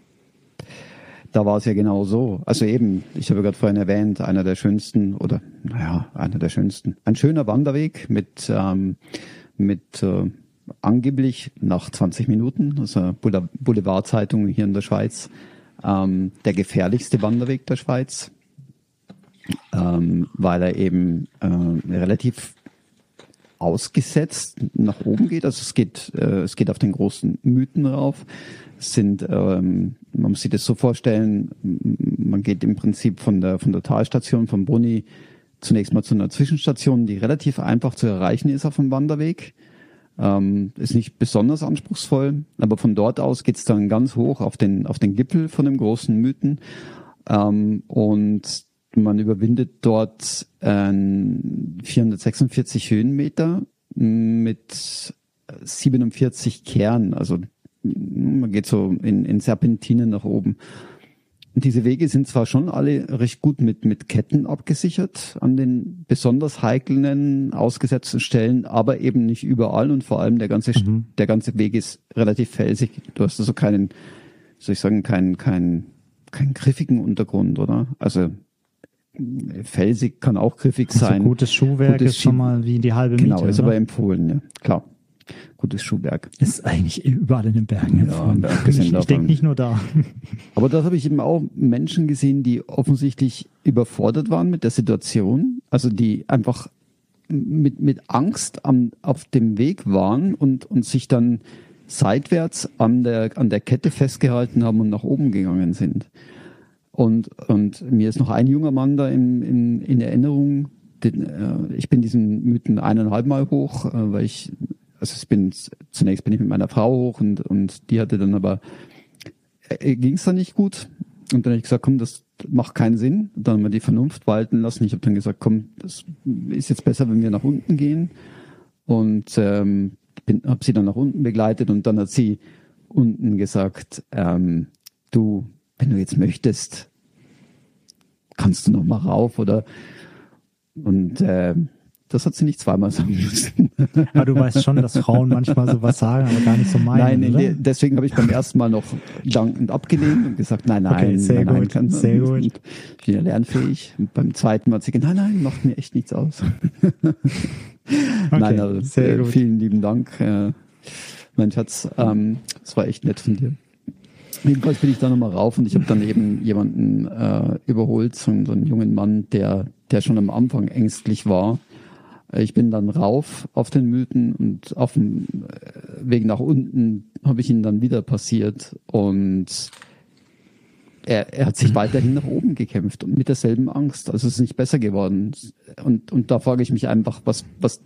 da war es ja genau so. Also eben, ich habe gerade vorhin erwähnt, einer der schönsten oder naja, einer der schönsten. Ein schöner Wanderweg mit ähm, mit äh, angeblich nach 20 Minuten, also Boulevardzeitung hier in der Schweiz, ähm, der gefährlichste Wanderweg der Schweiz, ähm, weil er eben äh, relativ ausgesetzt nach oben geht. Also es geht, äh, es geht auf den großen Mythen rauf. Es sind, ähm, man muss sich das so vorstellen, man geht im Prinzip von der, von der Talstation von Brunni zunächst mal zu einer Zwischenstation, die relativ einfach zu erreichen ist auf dem Wanderweg. Ähm, ist nicht besonders anspruchsvoll, aber von dort aus geht's dann ganz hoch auf den, auf den Gipfel von dem großen Mythen. Ähm, und man überwindet dort äh, 446 Höhenmeter mit 47 Kern. Also man geht so in, in Serpentinen nach oben. Und diese Wege sind zwar schon alle recht gut mit, mit Ketten abgesichert an den besonders heiklen, ausgesetzten Stellen, aber eben nicht überall und vor allem der ganze, mhm. der ganze Weg ist relativ felsig. Du hast also keinen, soll ich sagen, keinen, keinen, keinen griffigen Untergrund, oder? Also felsig kann auch griffig also sein.
Gutes Schuhwerk gutes ist schon mal wie die halbe
genau,
Miete. Genau,
ist oder? aber empfohlen, ja, klar. Gutes Schuhwerk.
Ist eigentlich überall in den Bergen empfohlen. Ja, ich, ich denke nicht nur da.
Aber da habe ich eben auch Menschen gesehen, die offensichtlich überfordert waren mit der Situation. Also die einfach mit, mit Angst am, auf dem Weg waren und, und sich dann seitwärts an der, an der Kette festgehalten haben und nach oben gegangen sind. Und, und mir ist noch ein junger Mann da in, in, in Erinnerung. Den, äh, ich bin diesen Mythen eineinhalb Mal hoch, äh, weil ich, also ich bin, zunächst bin ich mit meiner Frau hoch und, und die hatte dann aber, äh, ging es dann nicht gut. Und dann habe ich gesagt, komm, das macht keinen Sinn. Und dann haben wir die Vernunft walten lassen. Ich habe dann gesagt, komm, das ist jetzt besser, wenn wir nach unten gehen. Und ähm, habe sie dann nach unten begleitet und dann hat sie unten gesagt, ähm, du, wenn du jetzt möchtest, kannst du noch mal rauf oder und äh, das hat sie nicht zweimal sagen müssen.
Aber du weißt schon, dass Frauen manchmal sowas sagen, aber gar nicht so meinen.
Nein, nee, deswegen habe ich beim ersten Mal noch dankend abgelehnt und gesagt, nein, nein, okay,
sehr
nein,
gut, nein, sehr gut.
Ich bin ja lernfähig. Und beim zweiten Mal hat sie gesagt, nein, nein, macht mir echt nichts aus. okay, nein, also sehr äh, vielen lieben Dank, äh, mein Schatz. Ähm, das war echt nett von dir. Jedenfalls bin ich da nochmal rauf und ich habe dann eben jemanden äh, überholt, so, so einen jungen Mann, der, der schon am Anfang ängstlich war. Ich bin dann rauf auf den Mythen und auf dem äh, Weg nach unten habe ich ihn dann wieder passiert und er, er hat sich weiterhin nach oben gekämpft und mit derselben Angst. Also es ist nicht besser geworden. Und, und da frage ich mich einfach, was, was,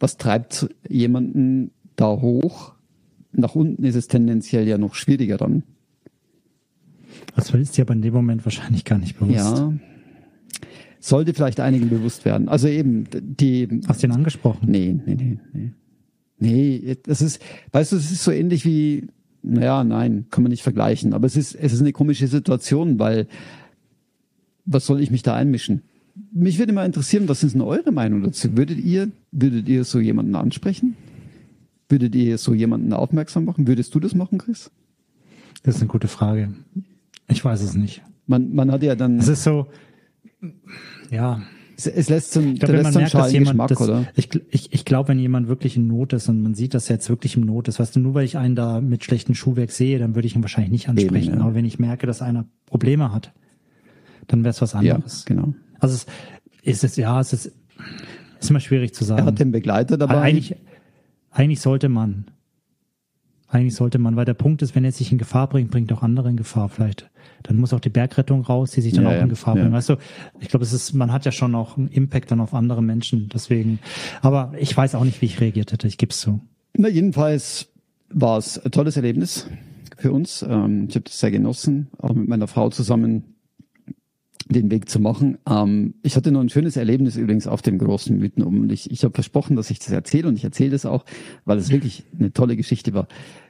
was treibt jemanden da hoch, nach unten ist es tendenziell ja noch schwieriger dann.
Das ist dir aber in dem Moment wahrscheinlich gar nicht bewusst.
Ja. Sollte vielleicht einigen bewusst werden. Also eben, die.
Hast du ihn angesprochen?
Nee, nee, nee, nee. Nee, das ist, weißt du, es ist so ähnlich wie, naja, nein, kann man nicht vergleichen. Aber es ist, es ist eine komische Situation, weil, was soll ich mich da einmischen? Mich würde mal interessieren, was ist denn eure Meinung dazu? Würdet ihr, würdet ihr so jemanden ansprechen? Würdet ihr so jemanden aufmerksam machen? Würdest du das machen, Chris?
Das ist eine gute Frage. Ich weiß es nicht.
Man, man hat ja dann.
Es ist so, ja.
Es, es lässt so,
ich glaub, wenn man merkt, dass jemand, das, oder? Ich, ich, ich glaube, wenn jemand wirklich in Not ist und man sieht, dass er jetzt wirklich in Not ist, weißt du, nur weil ich einen da mit schlechtem Schuhwerk sehe, dann würde ich ihn wahrscheinlich nicht ansprechen. Eben, ja. Aber wenn ich merke, dass einer Probleme hat, dann wäre es was anderes.
Ja, genau.
Also es ist es, ja, es ist, ist immer schwierig zu sagen.
Er hat den Begleiter dabei.
Eigentlich, eigentlich sollte man. Eigentlich sollte man, weil der Punkt ist, wenn er sich in Gefahr bringt, bringt auch andere in Gefahr vielleicht. Dann muss auch die Bergrettung raus, die sich dann ja, auch in Gefahr ja. bringen. Weißt du, ich glaube, es ist, man hat ja schon auch einen Impact dann auf andere Menschen. Deswegen, aber ich weiß auch nicht, wie ich reagiert hätte. Ich gebe es zu.
Na, jedenfalls war es ein tolles Erlebnis für uns. Ähm, ich habe das sehr genossen, auch mit meiner Frau zusammen den Weg zu machen. Ähm, ich hatte noch ein schönes Erlebnis übrigens auf dem großen Mythen um. Ich, ich habe versprochen, dass ich das erzähle und ich erzähle das auch, weil es wirklich eine tolle Geschichte war.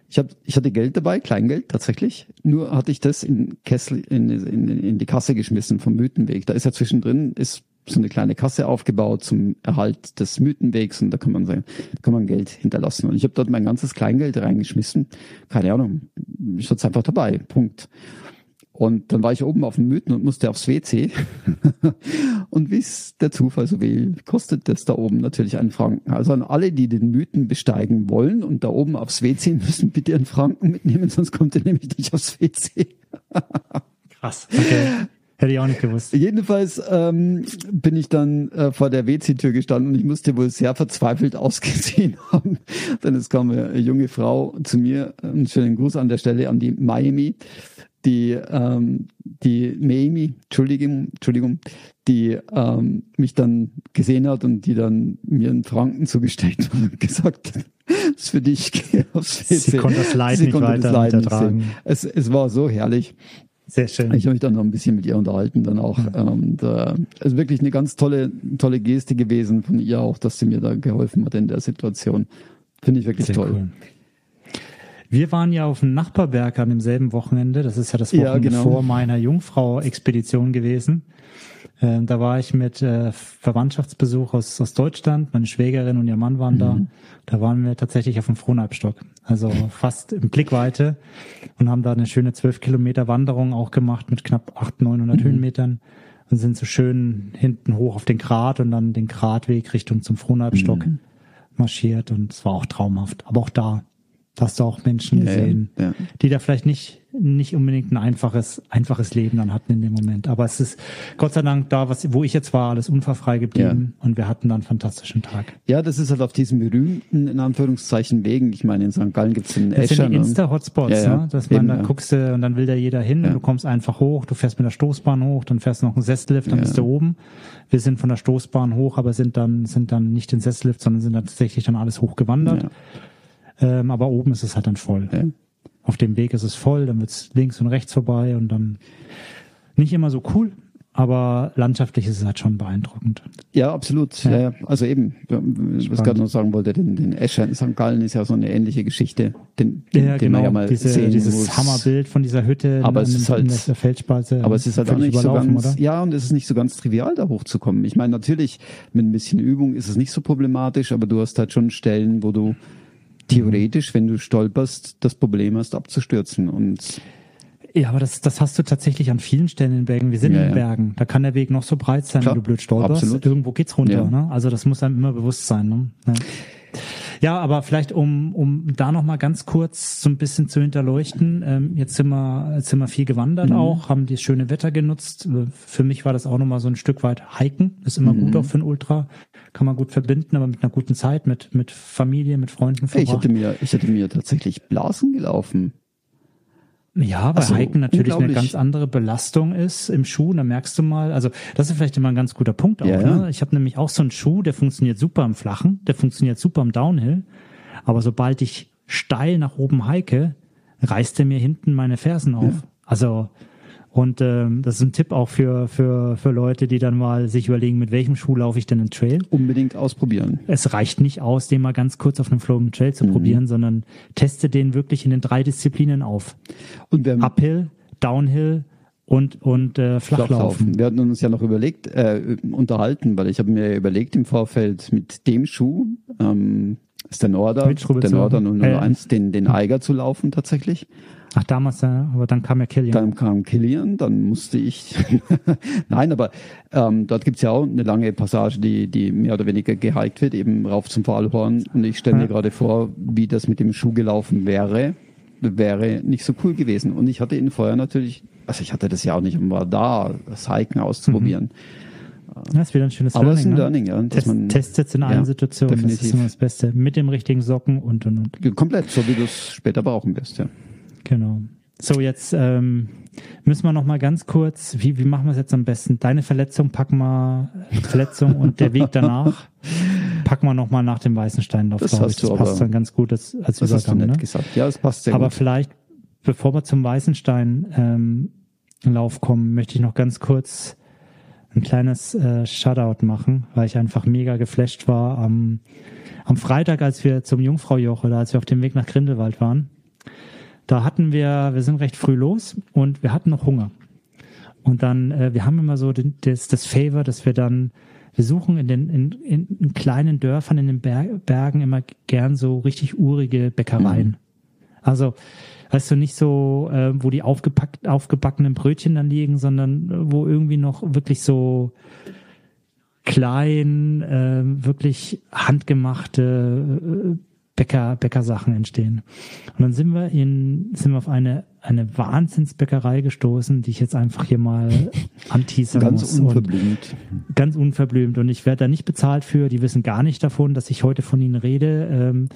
Ich, hab, ich hatte Geld dabei, Kleingeld tatsächlich. Nur hatte ich das in Kessel in, in, in die Kasse geschmissen vom Mythenweg. Da ist ja zwischendrin ist so eine kleine Kasse aufgebaut zum Erhalt des Mythenwegs und da kann man sein, da kann man Geld hinterlassen. Und ich habe dort mein ganzes Kleingeld reingeschmissen. Keine Ahnung, ich hatte es einfach dabei. Punkt. Und dann war ich oben auf dem Mythen und musste aufs WC. und wie es der Zufall so will, kostet das da oben natürlich einen Franken. Also an alle, die den Mythen besteigen wollen und da oben aufs WC müssen, bitte einen Franken mitnehmen, sonst kommt ihr nämlich nicht aufs WC.
Krass. Okay. Hätte ich auch nicht gewusst.
Jedenfalls ähm, bin ich dann äh, vor der WC-Tür gestanden und ich musste wohl sehr verzweifelt ausgesehen haben. Denn es kam eine junge Frau zu mir, einen schönen Gruß an der Stelle an die Miami die, ähm, die Mamie, Entschuldigung, Entschuldigung, die ähm, mich dann gesehen hat und die dann mir einen Franken zugesteckt hat und gesagt, das ist für dich, geh aufs
WC. Sie konnte das Leid Sie nicht weiter das Leid
ertragen. Es, es war so herrlich.
Sehr schön.
Ich habe mich dann noch ein bisschen mit ihr unterhalten dann auch. Mhm. Und äh, es ist wirklich eine ganz tolle, tolle Geste gewesen von ihr auch, dass sie mir da geholfen hat in der Situation. Finde ich wirklich Sehr toll. Cool.
Wir waren ja auf dem Nachbarberg an demselben Wochenende. Das ist ja das Wochenende ja, genau. vor meiner Jungfrau-Expedition gewesen. Äh, da war ich mit äh, Verwandtschaftsbesuch aus, aus Deutschland. Meine Schwägerin und ihr Mann waren mhm. da. Da waren wir tatsächlich auf dem Frohnalbstock. Also fast im Blickweite und haben da eine schöne zwölf Kilometer Wanderung auch gemacht mit knapp 800, 900 mhm. Höhenmetern und sind so schön hinten hoch auf den Grat und dann den Gratweg Richtung zum Frohnalbstock mhm. marschiert und es war auch traumhaft. Aber auch da hast du auch Menschen gesehen, ja, ja. die da vielleicht nicht, nicht unbedingt ein einfaches, einfaches Leben dann hatten in dem Moment. Aber es ist Gott sei Dank da, was, wo ich jetzt war, alles unfallfrei geblieben ja. und wir hatten dann einen fantastischen Tag.
Ja, das ist halt auf diesen berühmten, in Anführungszeichen, Wegen. Ich meine, in St. Gallen gibt es den.
Das sind die Insta-Hotspots, ne? dass man Eben, da guckst du und dann will da jeder hin und du kommst einfach hoch, du fährst mit der Stoßbahn hoch, dann fährst du noch einen Sessellift, dann bist du oben. Wir sind von der Stoßbahn hoch, aber sind dann, sind dann nicht den Sessellift, sondern sind dann tatsächlich dann alles hochgewandert. Ähm, aber oben ist es halt dann voll. Ja. Auf dem Weg ist es voll, dann wird's links und rechts vorbei und dann nicht immer so cool, aber landschaftlich ist es halt schon beeindruckend.
Ja, absolut. Ja. ja also eben, was gerade noch sagen wollte, den, den Escher in St. Gallen ist ja so eine ähnliche Geschichte, den, den,
ja, den genau. man ja mal Diese, sehen Dieses muss. Hammerbild von dieser Hütte
aber in, es ist halt,
der Feldspalte.
Aber es ist halt auch nicht so ganz, oder? ja, und es ist nicht so ganz trivial, da hochzukommen. Ich meine, natürlich, mit ein bisschen Übung ist es nicht so problematisch, aber du hast halt schon Stellen, wo du theoretisch, wenn du stolperst, das Problem hast, abzustürzen. Und
ja, aber das, das hast du tatsächlich an vielen Stellen in Bergen. Wir sind ja, in Bergen. Da kann der Weg noch so breit sein, Klar, wenn du blöd stolperst. Absolut. Irgendwo geht's runter. Ja. Ne? Also das muss einem immer bewusst sein. Ne? Ja. Ja, aber vielleicht um, um da nochmal ganz kurz so ein bisschen zu hinterleuchten. Ähm, jetzt sind wir, jetzt sind wir viel gewandert mhm. auch, haben das schöne Wetter genutzt. Für mich war das auch nochmal so ein Stück weit Hiken. Ist immer mhm. gut auch für ein Ultra. Kann man gut verbinden, aber mit einer guten Zeit, mit, mit Familie, mit Freunden
verbracht. Ich hatte mir, ich hatte mir tatsächlich Blasen gelaufen.
Ja, weil also, Hiken natürlich eine ganz andere Belastung ist im Schuh. Da merkst du mal, also das ist vielleicht immer ein ganz guter Punkt auch. Ja, ne? Ich habe nämlich auch so einen Schuh, der funktioniert super im Flachen, der funktioniert super im Downhill. Aber sobald ich steil nach oben heike, reißt er mir hinten meine Fersen auf. Ja. Also und ähm, das ist ein Tipp auch für, für, für Leute, die dann mal sich überlegen, mit welchem Schuh laufe ich denn einen Trail.
Unbedingt ausprobieren.
Es reicht nicht aus, den mal ganz kurz auf einem Flogen Trail zu mhm. probieren, sondern teste den wirklich in den drei Disziplinen auf. Und wir Uphill, Downhill und, und äh, Flachlaufen. Flachlaufen.
Wir hatten uns ja noch überlegt, äh, unterhalten, weil ich habe mir überlegt im Vorfeld mit dem Schuh, ähm, ist der Norder, der Norder 001, äh, den, den Eiger zu laufen tatsächlich.
Ach, damals, ja, aber dann kam ja Killian.
Dann kam Killian, dann musste ich. Nein, aber ähm, dort gibt's ja auch eine lange Passage, die, die mehr oder weniger gehiked wird, eben rauf zum Pfahlhorn. Und ich stelle ja. mir gerade vor, wie das mit dem Schuh gelaufen wäre. Wäre nicht so cool gewesen. Und ich hatte ihn vorher natürlich, also ich hatte das ja auch nicht, um war da, das Hiken auszuprobieren.
Mhm. Das ist wieder ein schönes
Aber Learning. Aber es ist ein ne? Learning, ja.
Test, man, Testet in allen ja, Situationen. Definitiv. Das ist immer das Beste. Mit dem richtigen Socken und und und.
Komplett, so wie du es später brauchen wirst, ja.
Genau. So, jetzt ähm, müssen wir noch mal ganz kurz, wie, wie machen wir es jetzt am besten? Deine Verletzung packen wir, Verletzung und der Weg danach packen wir noch mal nach dem weißen Steinlauf,
das glaube ich. Das passt
dann ganz gut als, als
das Übergang. Hast du nett ne? gesagt. Ja, es passt sehr
Aber
gut.
vielleicht, bevor wir zum Weißenstein ähm, Lauf kommen, möchte ich noch ganz kurz ein kleines äh, Shutout machen, weil ich einfach mega geflasht war am, am Freitag, als wir zum Jungfraujoch oder als wir auf dem Weg nach Grindelwald waren da hatten wir, wir sind recht früh los und wir hatten noch Hunger. Und dann, äh, wir haben immer so den, das, das Favor, dass wir dann, wir suchen in den in, in, in kleinen Dörfern, in den Ber Bergen immer gern so richtig urige Bäckereien. Mhm. Also, weißt du, nicht so, äh, wo die aufgepackt, aufgebackenen Brötchen dann liegen, sondern äh, wo irgendwie noch wirklich so klein, äh, wirklich handgemachte äh, Bäcker, Bäckersachen entstehen. Und dann sind wir in, sind wir auf eine, eine Wahnsinnsbäckerei gestoßen, die ich jetzt einfach hier mal anteasern
ganz
muss.
Unverblümt.
Ganz unverblümt. Und ich werde da nicht bezahlt für. Die wissen gar nicht davon, dass ich heute von ihnen rede. Ähm,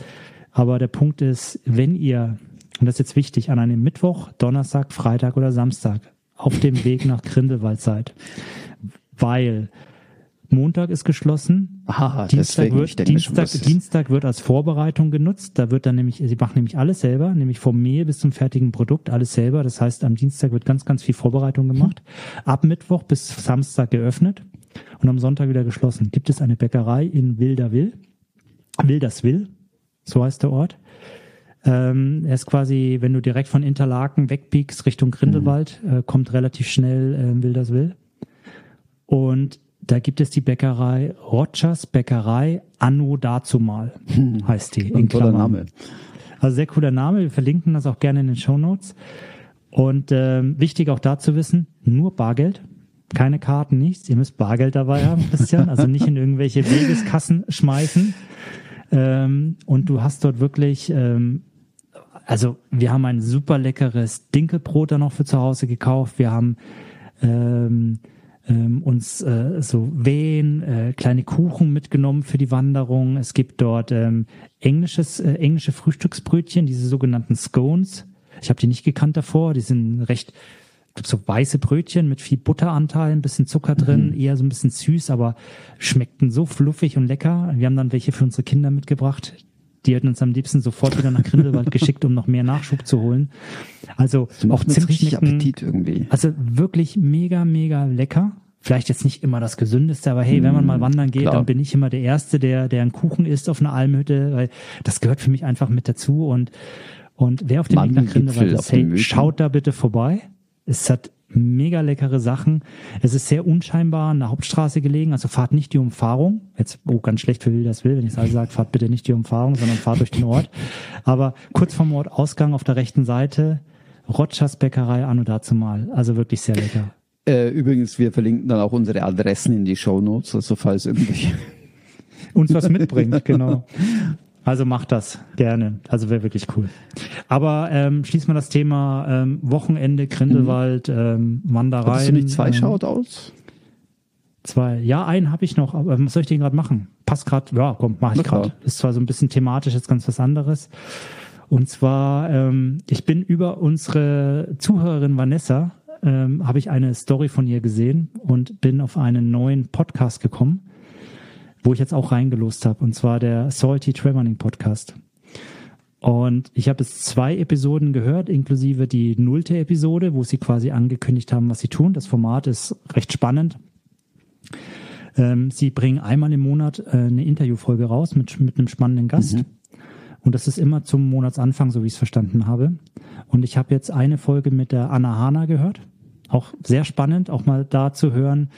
aber der Punkt ist, wenn ihr, und das ist jetzt wichtig, an einem Mittwoch, Donnerstag, Freitag oder Samstag auf dem Weg nach Grindelwald seid, weil Montag ist geschlossen.
Aha,
Dienstag, wird, Dienstag, schon, Dienstag wird als Vorbereitung genutzt. Da wird dann nämlich, sie machen nämlich alles selber, nämlich vom Mehl bis zum fertigen Produkt alles selber. Das heißt, am Dienstag wird ganz, ganz viel Vorbereitung gemacht. Ab Mittwoch bis Samstag geöffnet und am Sonntag wieder geschlossen. Gibt es eine Bäckerei in Wilderwill. Wilderswill, so heißt der Ort. Ähm, er ist quasi, wenn du direkt von Interlaken wegbiegst Richtung Grindelwald, mhm. äh, kommt relativ schnell äh, Wilderswill. Und da gibt es die Bäckerei Rogers Bäckerei Anno dazumal, hm. heißt die.
In toller Name.
Also sehr cooler Name. Wir verlinken das auch gerne in den Show Notes. Und ähm, wichtig auch da zu wissen, nur Bargeld, keine Karten, nichts. Ihr müsst Bargeld dabei haben, Christian. Also nicht in irgendwelche Wegeskassen schmeißen. Ähm, und du hast dort wirklich, ähm, also wir haben ein super leckeres Dinkelbrot da noch für zu Hause gekauft. Wir haben ähm, ähm, uns äh, so Wehen, äh, kleine Kuchen mitgenommen für die Wanderung. Es gibt dort ähm, englisches, äh, englische Frühstücksbrötchen, diese sogenannten Scones. Ich habe die nicht gekannt davor. Die sind recht so weiße Brötchen mit viel Butteranteil, ein bisschen Zucker drin, mhm. eher so ein bisschen süß, aber schmeckten so fluffig und lecker. Wir haben dann welche für unsere Kinder mitgebracht. Die hätten uns am liebsten sofort wieder nach Grindelwald geschickt, um noch mehr Nachschub zu holen. Also auch ziemlich
Appetit irgendwie.
Also wirklich mega, mega lecker. Vielleicht jetzt nicht immer das Gesündeste, aber hey, wenn man mal mm, wandern geht, Klar. dann bin ich immer der Erste, der, der einen Kuchen isst auf einer Almhütte, weil das gehört für mich einfach mit dazu und, und wer auf dem Weg nach Grindelwald ist, hey, schaut da bitte vorbei. Es hat mega leckere Sachen. Es ist sehr unscheinbar an der Hauptstraße gelegen, also fahrt nicht die Umfahrung. Jetzt, oh, ganz schlecht für das will, wenn ich sage, sagt, fahrt bitte nicht die Umfahrung, sondern fahrt durch den Ort. Aber kurz vom Ort Ausgang auf der rechten Seite, Rotschers Bäckerei anno dazu mal. Also wirklich sehr lecker.
Äh, übrigens, wir verlinken dann auch unsere Adressen in die Show Notes, also falls irgendwelche
uns was mitbringt, genau. Also macht das gerne. Also wäre wirklich cool. Aber ähm, schließen wir das Thema ähm, Wochenende, Grindelwald, mhm. ähm, Wanderei. Hast
du nicht zwei ähm, Shoutouts?
Zwei. Ja, einen habe ich noch, aber was soll ich denn gerade machen? Passt gerade, ja, komm, mach ich gerade. Ist zwar so ein bisschen thematisch, jetzt ganz was anderes. Und zwar, ähm, ich bin über unsere Zuhörerin Vanessa, ähm, habe ich eine Story von ihr gesehen und bin auf einen neuen Podcast gekommen wo ich jetzt auch reingelost habe, und zwar der Salty Tremoning Podcast. Und ich habe jetzt zwei Episoden gehört, inklusive die nullte Episode, wo sie quasi angekündigt haben, was sie tun. Das Format ist recht spannend. Ähm, sie bringen einmal im Monat äh, eine Interviewfolge raus mit, mit einem spannenden Gast. Mhm. Und das ist immer zum Monatsanfang, so wie ich es verstanden habe. Und ich habe jetzt eine Folge mit der Anna Hana gehört. Auch sehr spannend, auch mal da zu hören,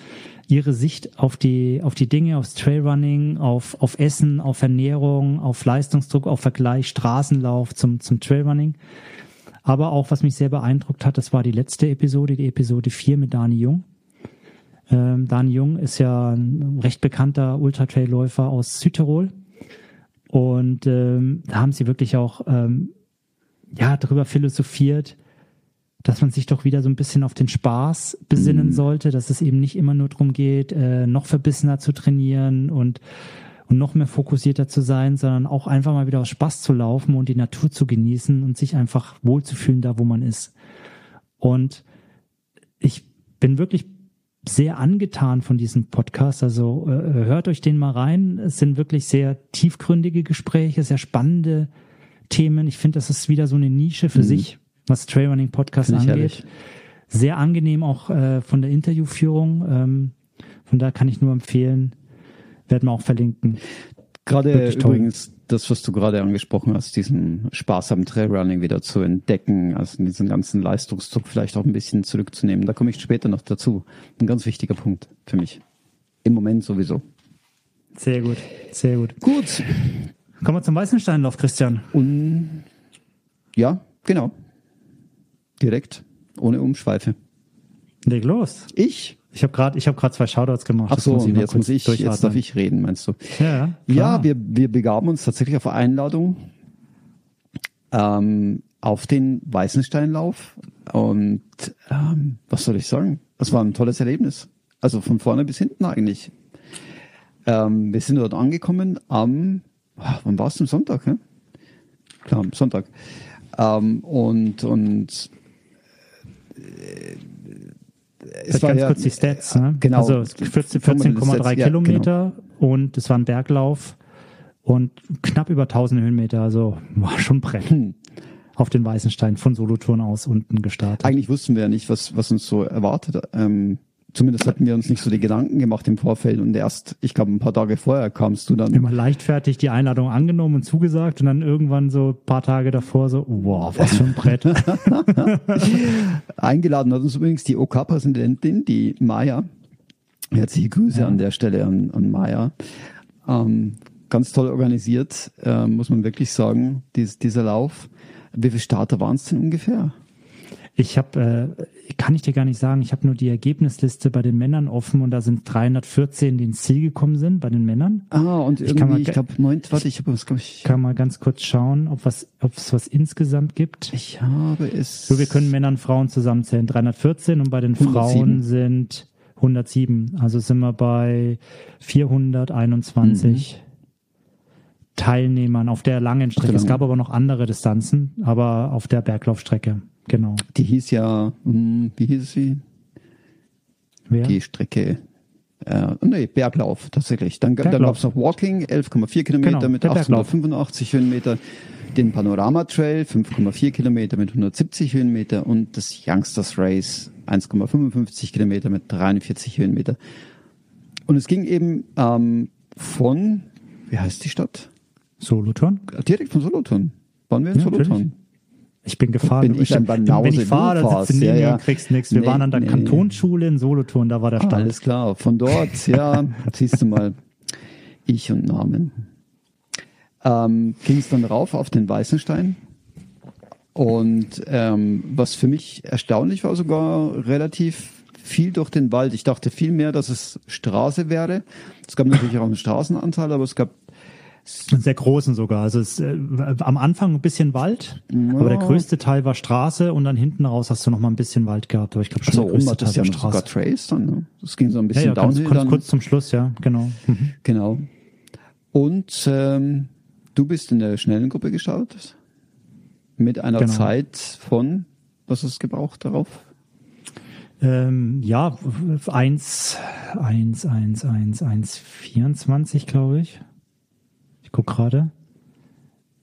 ihre Sicht auf die, auf die Dinge, aufs Trailrunning, auf, auf Essen, auf Ernährung, auf Leistungsdruck, auf Vergleich, Straßenlauf zum, zum Trailrunning. Aber auch, was mich sehr beeindruckt hat, das war die letzte Episode, die Episode 4 mit Dani Jung. Ähm, Dani Jung ist ja ein recht bekannter Ultra-Trail-Läufer aus Südtirol. Und ähm, da haben sie wirklich auch ähm, ja darüber philosophiert, dass man sich doch wieder so ein bisschen auf den Spaß besinnen mhm. sollte, dass es eben nicht immer nur darum geht, äh, noch verbissener zu trainieren und, und noch mehr fokussierter zu sein, sondern auch einfach mal wieder aus Spaß zu laufen und die Natur zu genießen und sich einfach wohlzufühlen da, wo man ist. Und ich bin wirklich sehr angetan von diesem Podcast. Also äh, hört euch den mal rein. Es sind wirklich sehr tiefgründige Gespräche, sehr spannende Themen. Ich finde, das ist wieder so eine Nische für mhm. sich was Trailrunning Podcast angeht. Ehrlich. Sehr angenehm auch äh, von der Interviewführung. Ähm, von da kann ich nur empfehlen, werden wir auch verlinken.
Gerade übrigens das, was du gerade angesprochen hast, diesen Spaß am Trailrunning wieder zu entdecken, also diesen ganzen Leistungsdruck vielleicht auch ein bisschen zurückzunehmen. Da komme ich später noch dazu. Ein ganz wichtiger Punkt für mich. Im Moment sowieso.
Sehr gut, sehr gut. Gut. Kommen wir zum Weißensteinlauf, Christian.
Und ja, genau. Direkt, ohne Umschweife.
Leg los.
Ich?
Ich habe gerade, gerade zwei Shoutouts gemacht.
Ach so, muss jetzt muss ich, jetzt darf ich reden, meinst du?
Ja.
Ja, wir wir begaben uns tatsächlich auf Einladung ähm, auf den Weißensteinlauf und ähm, was soll ich sagen? Das war ein tolles Erlebnis. Also von vorne bis hinten eigentlich. Ähm, wir sind dort angekommen am, wann war es? Am Sonntag, ne? Klar, am Sonntag. Ähm, und und
es war ganz ja, kurz die Stats. Ne?
Genau.
Also 14,3 14, Kilometer genau. und es war ein Berglauf und knapp über 1000 Höhenmeter. Also war schon Brett. Hm. Auf den Weißenstein von Solothurn aus unten gestartet.
Eigentlich wussten wir ja nicht, was, was uns so erwartet. Ähm, Zumindest hatten wir uns nicht so die Gedanken gemacht im Vorfeld und erst, ich glaube, ein paar Tage vorher kamst du dann.
Immer leichtfertig die Einladung angenommen und zugesagt und dann irgendwann so ein paar Tage davor so, wow, was für ein Brett.
Eingeladen hat uns übrigens die OK-Präsidentin, die Maya. Herzliche Grüße ja. an der Stelle an, an Maya. Ähm, ganz toll organisiert, äh, muss man wirklich sagen, dies, dieser Lauf. Wie viele Starter waren es denn ungefähr?
Ich habe, äh, kann ich dir gar nicht sagen, ich habe nur die Ergebnisliste bei den Männern offen und da sind 314, die ins Ziel gekommen sind bei den Männern.
Ah, und ich irgendwie, ich glaube, neun, warte, ich habe was, glaube ich.
Kann mal ganz kurz schauen, ob was, ob es was insgesamt gibt.
Ich habe es.
So, wir können Männer und Frauen zusammenzählen. 314 und bei den 107. Frauen sind 107. Also sind wir bei 421. Mhm. Teilnehmern auf der langen Strecke. Es gab aber noch andere Distanzen, aber auf der Berglaufstrecke. Genau.
Die hieß ja, hm, wie hieß sie?
Wer?
Die Strecke. Äh, nee, Berglauf tatsächlich. Dann, dann gab es noch Walking, 11,4 Kilometer genau, mit 885 Höhenmeter. Den Panorama Trail, 5,4 Kilometer mit 170 Höhenmeter und das Youngsters Race, 1,55 Kilometer mit 43 Höhenmeter. Und es ging eben ähm, von, wie heißt die Stadt?
Solothurn?
Direkt von Solothurn. Waren wir in ja, Solothurn?
Ich bin gefahren.
Bin ich dann Banause,
wenn ich fahre, dann sitzt du neben ja, und kriegst nichts. Wir nee, waren an der nee. Kantonsschule in Solothurn, da war der Stand.
Alles klar, von dort, ja, siehst du mal, ich und Namen. Ähm, Ging es dann rauf auf den Weißenstein. Und ähm, was für mich erstaunlich war, sogar relativ viel durch den Wald. Ich dachte viel mehr, dass es Straße wäre. Es gab natürlich auch einen Straßenanteil, aber es gab
sehr großen sogar. Also es, äh, am Anfang ein bisschen Wald, ja. aber der größte Teil war Straße und dann hinten raus hast du noch mal ein bisschen Wald gehabt. Aber ich glaube schon
also, der größte Teil ja war Straße. sogar Trace dann. Ne? Das ging so ein bisschen ja, ja, downhill
ganz, dann. Kurz zum Schluss, ja, genau.
Mhm. Genau. Und ähm, du bist in der schnellen Gruppe gestartet mit einer genau. Zeit von was hast du gebraucht darauf?
Ähm, ja, eins, eins, eins, eins, eins, vierundzwanzig, glaube ich. Ich guck gerade.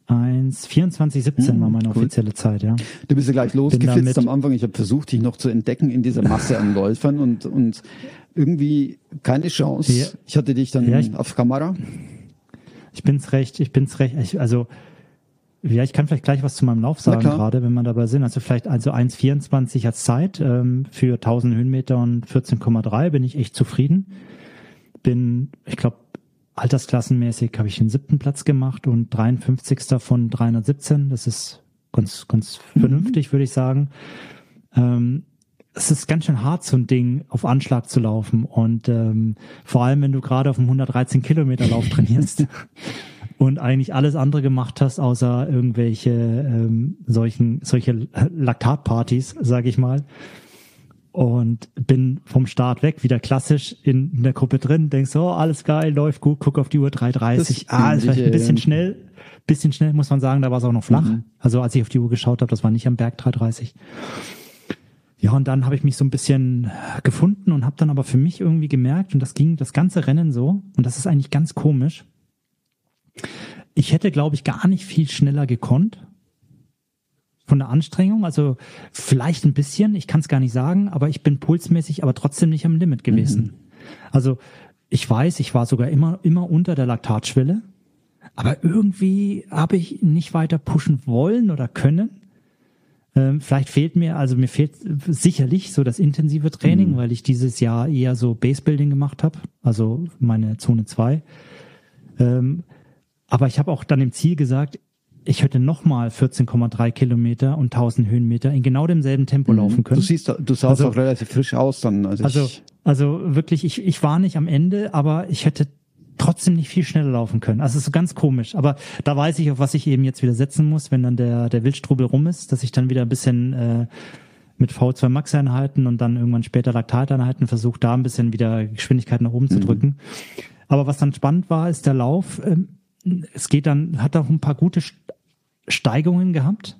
1, 24, 17 war meine
cool.
offizielle Zeit, ja.
Du bist ja gleich losgefitzt
damit-
am Anfang. Ich habe versucht, dich noch zu entdecken in dieser Masse an Läufern und, und irgendwie keine Chance.
Ja.
Ich hatte dich dann
Ja, ich-
auf Kamera.
Ich bin's recht, ich bin's recht. Ich, also, ja, ich kann vielleicht gleich was zu meinem Lauf sagen, gerade wenn wir dabei sind. Also vielleicht also 1,24 als Zeit ähm, für 1000 Höhenmeter und 14,3 bin ich echt zufrieden. Bin, ich glaube, altersklassenmäßig habe ich den siebten Platz gemacht und 53. von 317. Das ist ganz, ganz vernünftig, würde ich sagen. Ähm, es ist ganz schön hart, so ein Ding auf Anschlag zu laufen. Und ähm, vor allem, wenn du gerade auf einem 113 Kilometer Lauf trainierst und eigentlich alles andere gemacht hast, außer irgendwelche ähm, solchen solche Laktatpartys, sage ich mal. Und bin vom Start weg, wieder klassisch in, in der Gruppe drin, denkst so, oh, alles geil, läuft gut, guck auf die Uhr 3.30.
Das
Ah, ist vielleicht ein bisschen
ja.
schnell, bisschen schnell, muss man sagen, da war es auch noch flach.
Mhm.
Also als ich auf die Uhr geschaut habe, das war nicht am Berg 3.30. Ja, und dann habe ich mich so ein bisschen gefunden und habe dann aber für mich irgendwie gemerkt, und das ging das ganze Rennen so, und das ist eigentlich ganz komisch. Ich hätte, glaube ich, gar nicht viel schneller gekonnt von der Anstrengung. Also vielleicht ein bisschen, ich kann es gar nicht sagen, aber ich bin pulsmäßig, aber trotzdem nicht am Limit gewesen. Also ich weiß, ich war sogar immer, immer unter der Laktatschwelle, aber irgendwie habe ich nicht weiter pushen wollen oder können. Ähm, vielleicht fehlt mir, also mir fehlt sicherlich so das intensive Training, weil ich dieses Jahr eher so Basebuilding gemacht habe, also meine Zone 2. Ähm, aber ich habe auch dann im Ziel gesagt, ich hätte nochmal 14,3 Kilometer und 1000 Höhenmeter in genau demselben Tempo laufen können.
Du siehst, du sahst
Also-
auch relativ frisch aus dann. Also,
Also, also wirklich, ich, ich war nicht am Ende, aber ich hätte trotzdem nicht viel schneller laufen können. Also es ist so ganz komisch. Aber da weiß ich, auf was ich eben jetzt wieder setzen muss, wenn dann der, der Wildstrubel rum ist, dass ich dann wieder ein bisschen äh, mit V2 Max Einheiten und dann irgendwann später Laktateinheiten versuche, da ein bisschen wieder Geschwindigkeit nach oben
Mhm.
zu drücken. Aber was dann spannend war, ist der Lauf. Ähm, es geht dann, hat auch ein paar gute Steigungen gehabt.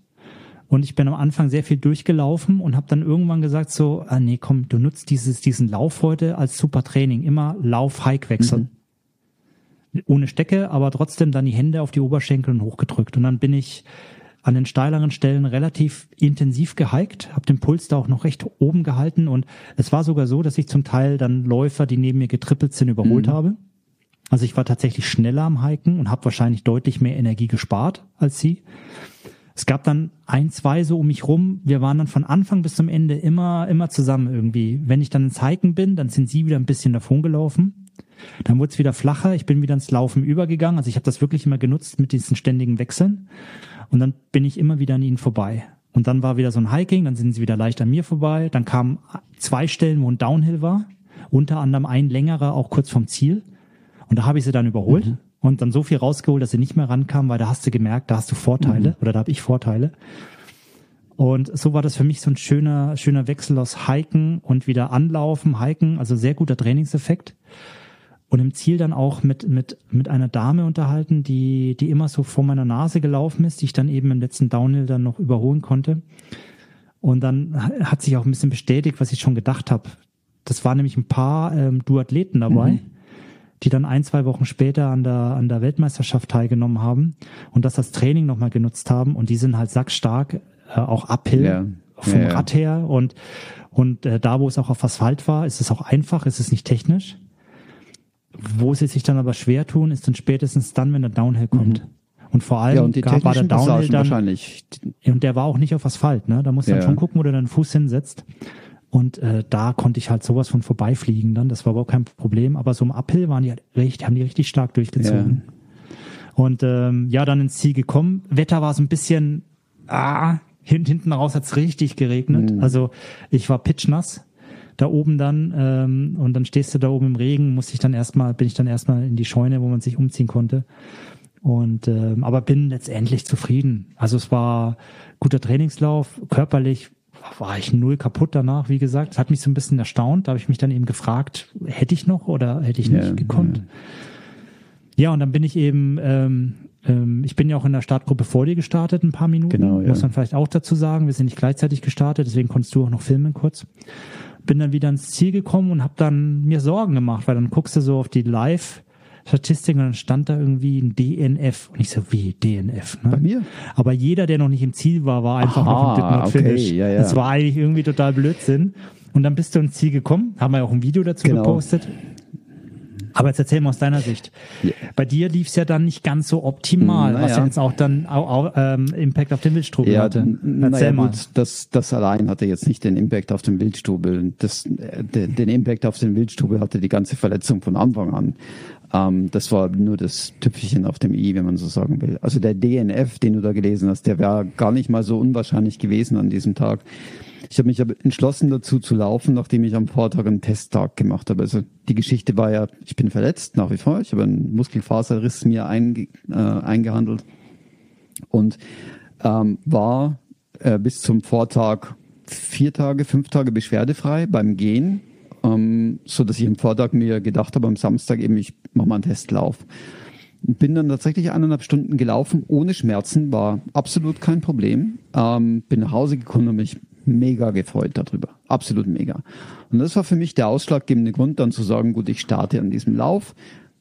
Und ich bin am Anfang sehr viel durchgelaufen und habe dann irgendwann gesagt so, ah nee, komm, du nutzt dieses, diesen Lauf heute als super Training. Immer Lauf-Hike wechseln. Ohne Stecke, aber trotzdem dann die Hände auf die Oberschenkel und hochgedrückt. Und dann bin ich an den steileren Stellen relativ intensiv gehiked, habe den Puls da auch noch recht oben gehalten und es war sogar so, dass ich zum Teil dann Läufer, die neben mir getrippelt sind, überholt habe. Also ich war tatsächlich schneller am Hiken und habe wahrscheinlich deutlich mehr Energie gespart als sie. Es gab dann ein, zwei so um mich rum. Wir waren dann von Anfang bis zum Ende immer, immer zusammen irgendwie. Wenn ich dann ins Hiken bin, dann sind sie wieder ein bisschen davon gelaufen. Dann wurde es wieder flacher. Ich bin wieder ins Laufen übergegangen. Also ich habe das wirklich immer genutzt mit diesen ständigen Wechseln. Und dann bin ich immer wieder an ihnen vorbei. Und dann war wieder so ein Hiking, dann sind sie wieder leicht an mir vorbei. Dann kamen zwei Stellen, wo ein Downhill war. Unter anderem ein längerer, auch kurz vom Ziel. Und da habe ich sie dann überholt und dann so viel rausgeholt, dass sie nicht mehr rankamen, weil da hast du gemerkt, da hast du Vorteile oder da habe ich Vorteile. Und so war das für mich so ein schöner, schöner Wechsel aus Hiken und wieder anlaufen, Hiken, also sehr guter Trainingseffekt. Und im Ziel dann auch mit, mit, mit einer Dame unterhalten, die, die immer so vor meiner Nase gelaufen ist, die ich dann eben im letzten Downhill dann noch überholen konnte. Und dann hat sich auch ein bisschen bestätigt, was ich schon gedacht habe. Das waren nämlich ein paar ähm, Duathleten dabei, die dann ein, zwei Wochen später an der, an der Weltmeisterschaft teilgenommen haben und das als Training nochmal genutzt haben. Und die sind halt sackstark, äh, auch uphill
Ja.
vom
Ja.
Rad her. Und, und äh, da, wo es auch auf Asphalt war, ist es auch einfach, ist es nicht technisch. Wo sie sich dann aber schwer tun, ist dann spätestens dann, wenn der Downhill kommt. Und vor allem
Mhm. ja, und die
gab, war der Downhill dann,
wahrscheinlich.
und der war auch nicht auf Asphalt, ne? Da musst du dann
Ja.
schon gucken, wo du deinen Fuß hinsetzt. Und äh, da konnte ich halt sowas von vorbeifliegen dann. Das war überhaupt kein Problem. Aber so im Uphill waren die halt richtig, haben die richtig stark durchgezogen. Und ähm, ja, dann ins Ziel gekommen. Wetter war so ein bisschen, ah, hin, hinten raus hat's richtig geregnet. Also ich war pitchnass da oben dann ähm, und dann stehst du da oben im Regen, musste ich dann erstmal, bin ich dann erstmal in die Scheune, wo man sich umziehen konnte. Und ähm, aber bin letztendlich zufrieden. Also es war guter Trainingslauf, körperlich war ich null kaputt danach, wie gesagt. Es hat mich so ein bisschen erstaunt. Da habe ich mich dann eben gefragt, hätte ich noch oder hätte ich nicht
Ja,
gekonnt. Ja. und dann bin ich eben, ähm, ähm, ich bin ja auch in der Startgruppe vor dir gestartet, ein paar Minuten.
Genau, ja.
Muss man vielleicht auch dazu sagen. Wir sind nicht gleichzeitig gestartet, deswegen konntest du auch noch filmen kurz. Bin dann wieder ins Ziel gekommen und habe dann mir Sorgen gemacht, weil dann guckst du so auf die Live- Statistik und dann stand da irgendwie ein DNF. Und ich so, wie DNF? Ne?
Bei mir?
Aber jeder, der noch nicht im Ziel war, war einfach
Aha,
noch im Did Not
okay,
Finish.
ja, ja.
Das war eigentlich irgendwie total Blödsinn. Und dann bist du ins Ziel gekommen, haben wir auch ein Video dazu
Genau.
gepostet. Aber jetzt erzähl mal aus deiner Sicht.
Ja.
Bei dir lief es ja dann nicht ganz so optimal, was
Naja.
ja jetzt auch dann auch, auch, ähm, Impact auf den Wildstrubel
Ja,
hatte. Erzähl
naja,
mal.
gut, das, das allein hatte jetzt nicht den Impact auf den Wildstubel. Das, äh, den, den Impact auf den Wildstubel hatte die ganze Verletzung von Anfang an. Ähm, das war nur das Tüpfelchen auf dem i, wenn man so sagen will. Also der DNF, den du da gelesen hast, der wäre gar nicht mal so unwahrscheinlich gewesen an diesem Tag. Ich habe mich entschlossen dazu zu laufen, nachdem ich am Vortag einen Testtag gemacht habe. Also die Geschichte war ja, ich bin verletzt nach wie vor. Ich habe einen Muskelfaserriss mir einge, äh, eingehandelt und ähm, war äh, bis zum Vortag vier Tage, fünf Tage beschwerdefrei beim Gehen, ähm, so dass ich am Vortag mir gedacht habe, am Samstag eben, ich mache mal einen Testlauf. Bin dann tatsächlich eineinhalb Stunden gelaufen, ohne Schmerzen, war absolut kein Problem. Ähm, bin nach Hause gekommen und mich mega gefreut darüber. Absolut mega. Und das war für mich der ausschlaggebende Grund, dann zu sagen, gut, ich starte an diesem Lauf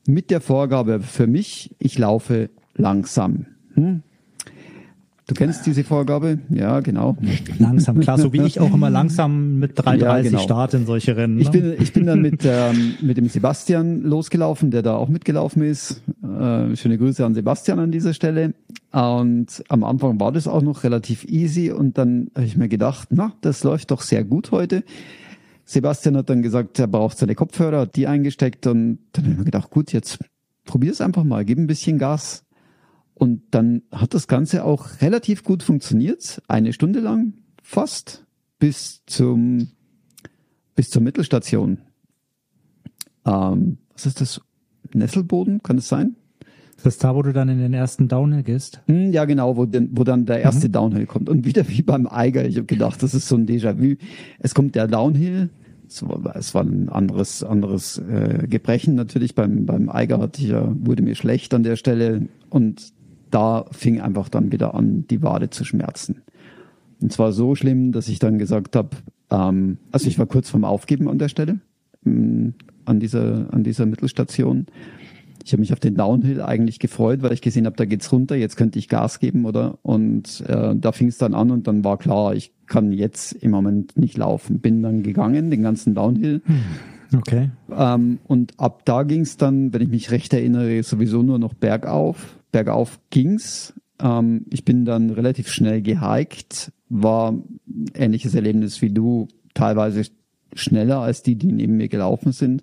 mit der Vorgabe für mich, ich laufe langsam. Hm? Du kennst diese Vorgabe? Ja, genau.
Langsam, klar, so wie ich auch immer langsam mit 3,30
Ja, genau.
starte in solche Rennen.
Ich
ne?
bin, ich bin dann mit, ähm, mit dem Sebastian losgelaufen, der da auch mitgelaufen ist. Äh, schöne Grüße an Sebastian an dieser Stelle. Und am Anfang war das auch noch relativ easy und dann habe ich mir gedacht, na, das läuft doch sehr gut heute. Sebastian hat dann gesagt, er braucht seine Kopfhörer, hat die eingesteckt und dann habe ich mir gedacht, gut, jetzt probier es einfach mal, gib ein bisschen Gas. Und dann hat das Ganze auch relativ gut funktioniert, eine Stunde lang fast bis zum bis zur Mittelstation. Ähm, was ist das? Nesselboden, kann es sein?
Das ist da, wo du dann in den ersten Downhill gehst.
Hm, ja, genau, wo, denn, wo dann der erste Downhill kommt. Und wieder wie beim Eiger, ich habe gedacht, das ist so ein Déjà-vu. Es kommt der Downhill, es war, es war ein anderes, anderes äh, Gebrechen natürlich. Beim, beim Eiger hatte ich ja, wurde mir schlecht an der Stelle und da fing einfach dann wieder an, die Wade zu schmerzen. Und zwar so schlimm, dass ich dann gesagt habe, ähm, also ich war kurz vorm Aufgeben an der Stelle, mh, an dieser, an dieser Mittelstation. Ich habe mich auf den Downhill eigentlich gefreut, weil ich gesehen habe, da geht's runter, jetzt könnte ich Gas geben, oder? Und äh, da fing es dann an und dann war klar, ich kann jetzt im Moment nicht laufen. Bin dann gegangen, den ganzen Downhill.
Okay.
Ähm, und ab da ging's dann, wenn ich mich recht erinnere, sowieso nur noch bergauf. Bergauf ging's. Ähm, ich bin dann relativ schnell gehiked, war ähnliches Erlebnis wie du, teilweise schneller als die, die neben mir gelaufen sind.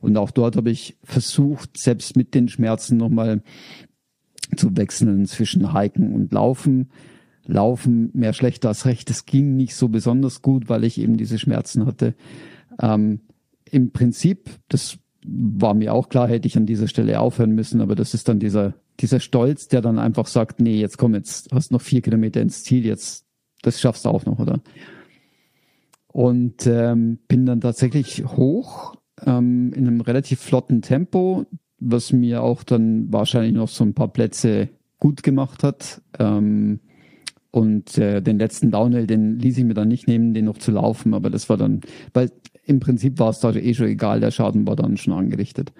Und auch dort habe ich versucht, selbst mit den Schmerzen nochmal zu wechseln zwischen Hiken und Laufen. Laufen mehr schlecht als recht. Es ging nicht so besonders gut, weil ich eben diese Schmerzen hatte. Ähm, Im Prinzip, das war mir auch klar, hätte ich an dieser Stelle aufhören müssen, aber das ist dann dieser, dieser Stolz, der dann einfach sagt, nee, jetzt komm, jetzt hast noch vier Kilometer ins Ziel, jetzt, das schaffst du auch noch, oder? Und ähm, bin dann tatsächlich hoch ähm, in einem relativ flotten Tempo, was mir auch dann wahrscheinlich noch so ein paar Plätze gut gemacht hat. Ähm, und äh, den letzten Downhill, den ließ ich mir dann nicht nehmen, den noch zu laufen, aber das war dann, weil im Prinzip war es da eh schon egal, der Schaden war dann schon angerichtet.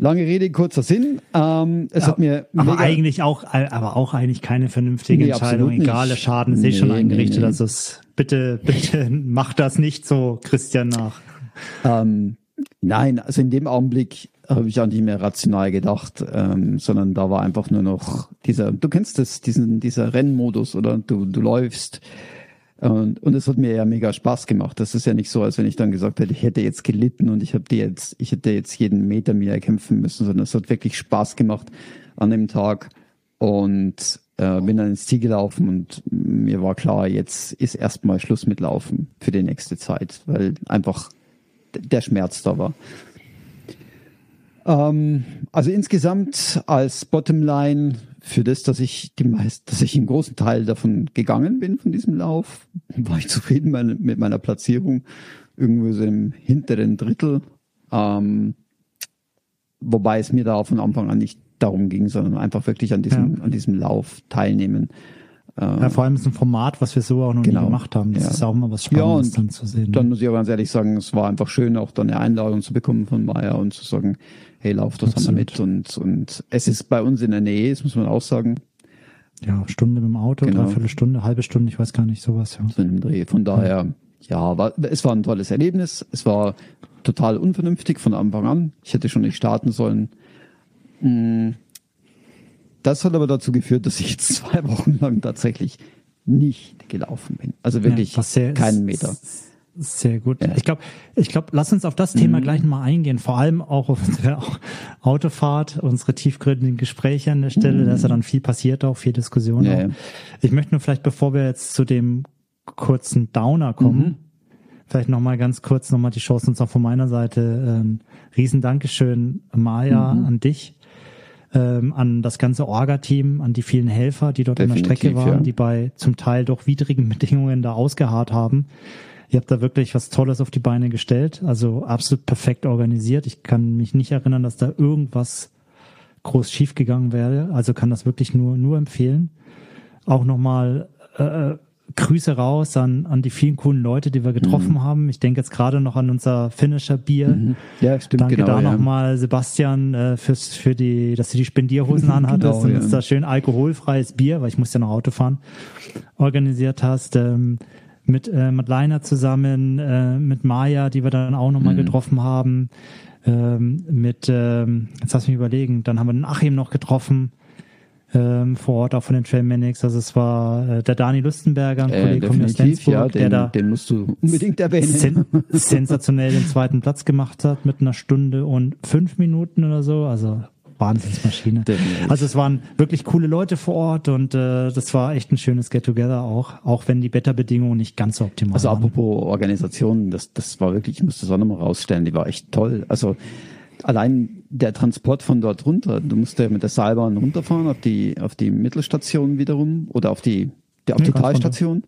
Lange Rede, kurzer Sinn. Ähm, es
Ja,
hat mir
Aber eigentlich auch, aber auch eigentlich keine vernünftige
Nee,
Entscheidung. Egal, der Schaden ist eh schon
Nee,
eingerichtet.
nee.
Also es, bitte, bitte mach das nicht so, Christian, nach.
Ähm, nein, also in dem Augenblick habe ich auch nicht mehr rational gedacht, ähm, sondern da war einfach nur noch dieser, du kennst das, diesen, dieser Rennmodus oder du, du läufst und, und es hat mir ja mega Spaß gemacht. Das ist ja nicht so, als wenn ich dann gesagt hätte, ich hätte jetzt gelitten und ich habe jetzt, ich hätte jetzt jeden Meter mir erkämpfen müssen, sondern es hat wirklich Spaß gemacht an dem Tag und äh, bin dann ins Ziel gelaufen und mir war klar, jetzt ist erstmal Schluss mit Laufen für die nächste Zeit, weil einfach der Schmerz da war. Ähm, also insgesamt als Bottomline für das, dass ich die meist, dass ich einen großen Teil davon gegangen bin von diesem Lauf, war ich zufrieden meine, mit meiner Platzierung irgendwo so im hinteren Drittel. Ähm, wobei es mir da von Anfang an nicht darum ging, sondern einfach wirklich an diesem, an diesem Lauf teilnehmen. Äh,
ja, vor allem ist ein Format, was wir so auch noch
Genau.
nie gemacht haben. Das
Ja.
ist auch mal was
Ja,
Spannendes
und
dann zu sehen.
Dann
ne?
muss ich aber ganz ehrlich sagen, es war einfach schön, auch dann eine Einladung zu bekommen von Maya und zu sagen, hey, lauf das einmal mit. Und, und es ist bei uns in der Nähe, das muss man auch sagen,
ja, Stunde mit dem Auto,
Genau.
dreiviertel Stunde, halbe Stunde, ich weiß gar nicht, sowas, ja.
so in dem Dreh. Von daher, ja, war, es war ein tolles Erlebnis. Es war total unvernünftig von Anfang an. Ich hätte schon nicht starten sollen. Mm. Das hat aber dazu geführt, dass ich jetzt zwei Wochen lang tatsächlich nicht gelaufen bin. Also wirklich
Ja, sehr-
keinen Meter.
Sehr gut.
Ja. Mhm.
Ich glaube, ich glaub, lass uns auf das Thema gleich mal eingehen. Vor allem auch auf unsere Autofahrt, unsere tiefgründigen Gespräche an der Stelle. Da ist ja dann viel passiert, auch viel Diskussion.
Mhm. Ja,
auch. Ich möchte nur vielleicht, bevor wir jetzt zu dem kurzen Downer kommen,
Mhm.
vielleicht noch mal ganz kurz noch mal die Chance uns auch von meiner Seite. Ähm, riesen Dankeschön, Maya,
Mhm.
an dich. Ähm, an das ganze Orga-Team, an die vielen Helfer, die dort an der
Definitiv,
Strecke waren,
ja.
die bei zum Teil doch widrigen Bedingungen da ausgeharrt haben. Ihr habt da wirklich was Tolles auf die Beine gestellt, also absolut perfekt organisiert. Ich kann mich nicht erinnern, dass da irgendwas groß schiefgegangen wäre. Also kann das wirklich nur nur empfehlen. Auch nochmal äh, Grüße raus an, an die vielen coolen Leute, die wir getroffen
Mhm.
haben. Ich denke jetzt gerade noch an unser Finisher Bier.
Ja, stimmt,
Danke
genau.
da
ja.
nochmal, Sebastian, äh, fürs, für die, dass du die Spendierhosen anhattest
Genau,
und
ja.
uns da schön alkoholfreies Bier, weil ich musste ja noch Auto fahren, organisiert hast. Ähm, mit äh, mit Leiner zusammen, äh, mit Maya, die wir dann auch nochmal
Mhm.
getroffen haben. Ähm, mit, ähm, jetzt lass mich überlegen, dann haben wir den Achim noch getroffen. Ähm, vor Ort auch von den Trailmanics. Also es war äh, der Dani Lustenberger, ein
Äh,
Kollege von Lenzburg,
ja,
der
den,
da
den musst du unbedingt erwähnen.
sen sensationell den zweiten Platz gemacht hat mit einer Stunde und fünf Minuten oder so. Also Wahnsinnsmaschine.
Definitiv.
Also es waren wirklich coole Leute vor Ort und äh, das war echt ein schönes Get-Together auch, auch wenn die Wetterbedingungen nicht ganz so optimal
Also
waren.
apropos Organisation, das, das war wirklich, ich muss das auch nochmal rausstellen, die war echt toll. Also allein der Transport von dort runter, du musst ja mit der Seilbahn runterfahren auf die, auf die Mittelstation wiederum oder auf die, der, auf
Ja,
die
runter.
Talstation.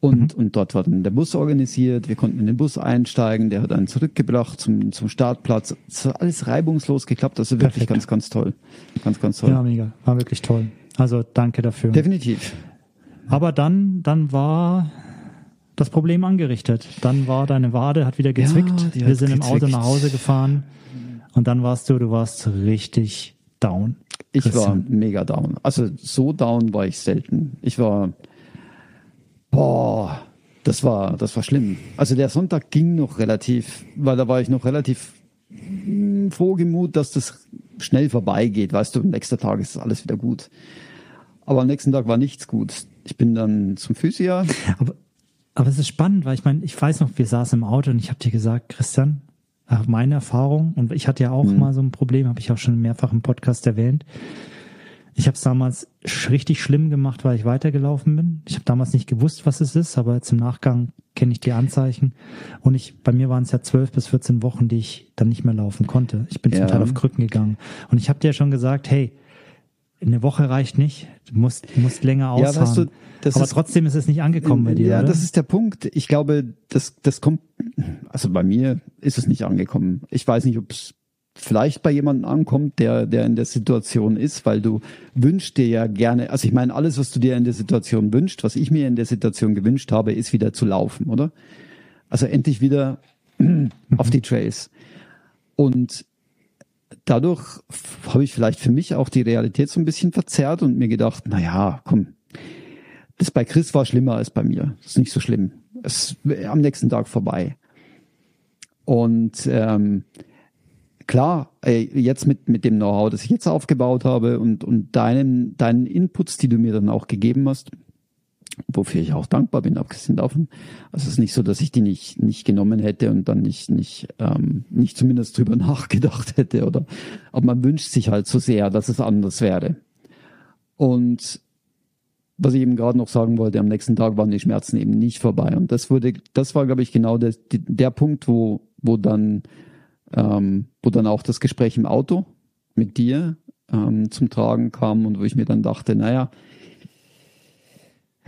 Und, und dort war dann der Bus organisiert, wir konnten in den Bus einsteigen, der hat einen zurückgebracht zum, zum Startplatz. Es hat alles reibungslos geklappt, also wirklich
Perfekt.
ganz, ganz toll. Ganz, ganz toll.
Ja, mega. War wirklich toll. Also danke dafür.
Definitiv.
Aber dann, dann war das Problem angerichtet. Dann war deine Wade, hat wieder gezwickt.
die
Wir sind im Auto
gezwickt.
nach Hause gefahren und dann warst du, du warst richtig down.
Ich war mega down. Also so down war ich selten. Ich war, boah, das war, das war schlimm. Also der Sonntag ging noch relativ, weil da war ich noch relativ frohgemut, dass das schnell vorbeigeht. Weißt du, am nächsten Tag ist alles wieder gut. Aber am nächsten Tag war nichts gut. Ich bin dann zum Physio.
Aber, aber es ist spannend, weil ich meine, ich weiß noch, wir saßen im Auto und ich habe dir gesagt, Christian, nach meiner Erfahrung, und ich hatte ja auch
Mhm.
mal so ein Problem, habe ich auch schon mehrfach im Podcast erwähnt. Ich habe es damals richtig schlimm gemacht, weil ich weitergelaufen bin. Ich habe damals nicht gewusst, was es ist, aber jetzt im Nachgang kenne ich die Anzeichen. Und ich, bei mir waren es ja zwölf bis 14 Wochen, die ich dann nicht mehr laufen konnte. Ich bin
Ja.
zum Teil auf Krücken gegangen. Und ich habe dir schon gesagt, hey, eine Woche reicht nicht. Du musst, musst länger
Ja,
ausharren.
weißt du,
aber
ist-
trotzdem ist es nicht angekommen bei dir,
Ja,
oder?
das ist der Punkt. Ich glaube, das, das kommt, also bei mir ist es nicht angekommen. Ich weiß nicht, ob es vielleicht bei jemandem ankommt, der, der in der Situation ist, weil du wünschst dir ja gerne, also ich meine, alles, was du dir in der Situation wünschst, was ich mir in der Situation gewünscht habe, ist wieder zu laufen, oder? Also endlich wieder auf die Trails. Und dadurch habe ich vielleicht für mich auch die Realität so ein bisschen verzerrt und mir gedacht, na ja, komm, das bei Chris war schlimmer als bei mir. Das ist nicht so schlimm. Es ist am nächsten Tag vorbei. Und ähm, klar, jetzt mit, mit dem Know-how, das ich jetzt aufgebaut habe und, und deinen, deinen Inputs, die du mir dann auch gegeben hast, wofür ich auch dankbar bin, abgesehen davon. Also es ist nicht so, dass ich die nicht, nicht genommen hätte und dann nicht, nicht, ähm, nicht zumindest drüber nachgedacht hätte oder, aber man wünscht sich halt so sehr, dass es anders wäre. Und was ich eben gerade noch sagen wollte, am nächsten Tag waren die Schmerzen eben nicht vorbei. Und das wurde, das war, glaube ich, genau der, der Punkt, wo, wo dann, ähm, wo dann auch das Gespräch im Auto mit dir ähm, zum Tragen kam und wo ich mir dann dachte, naja,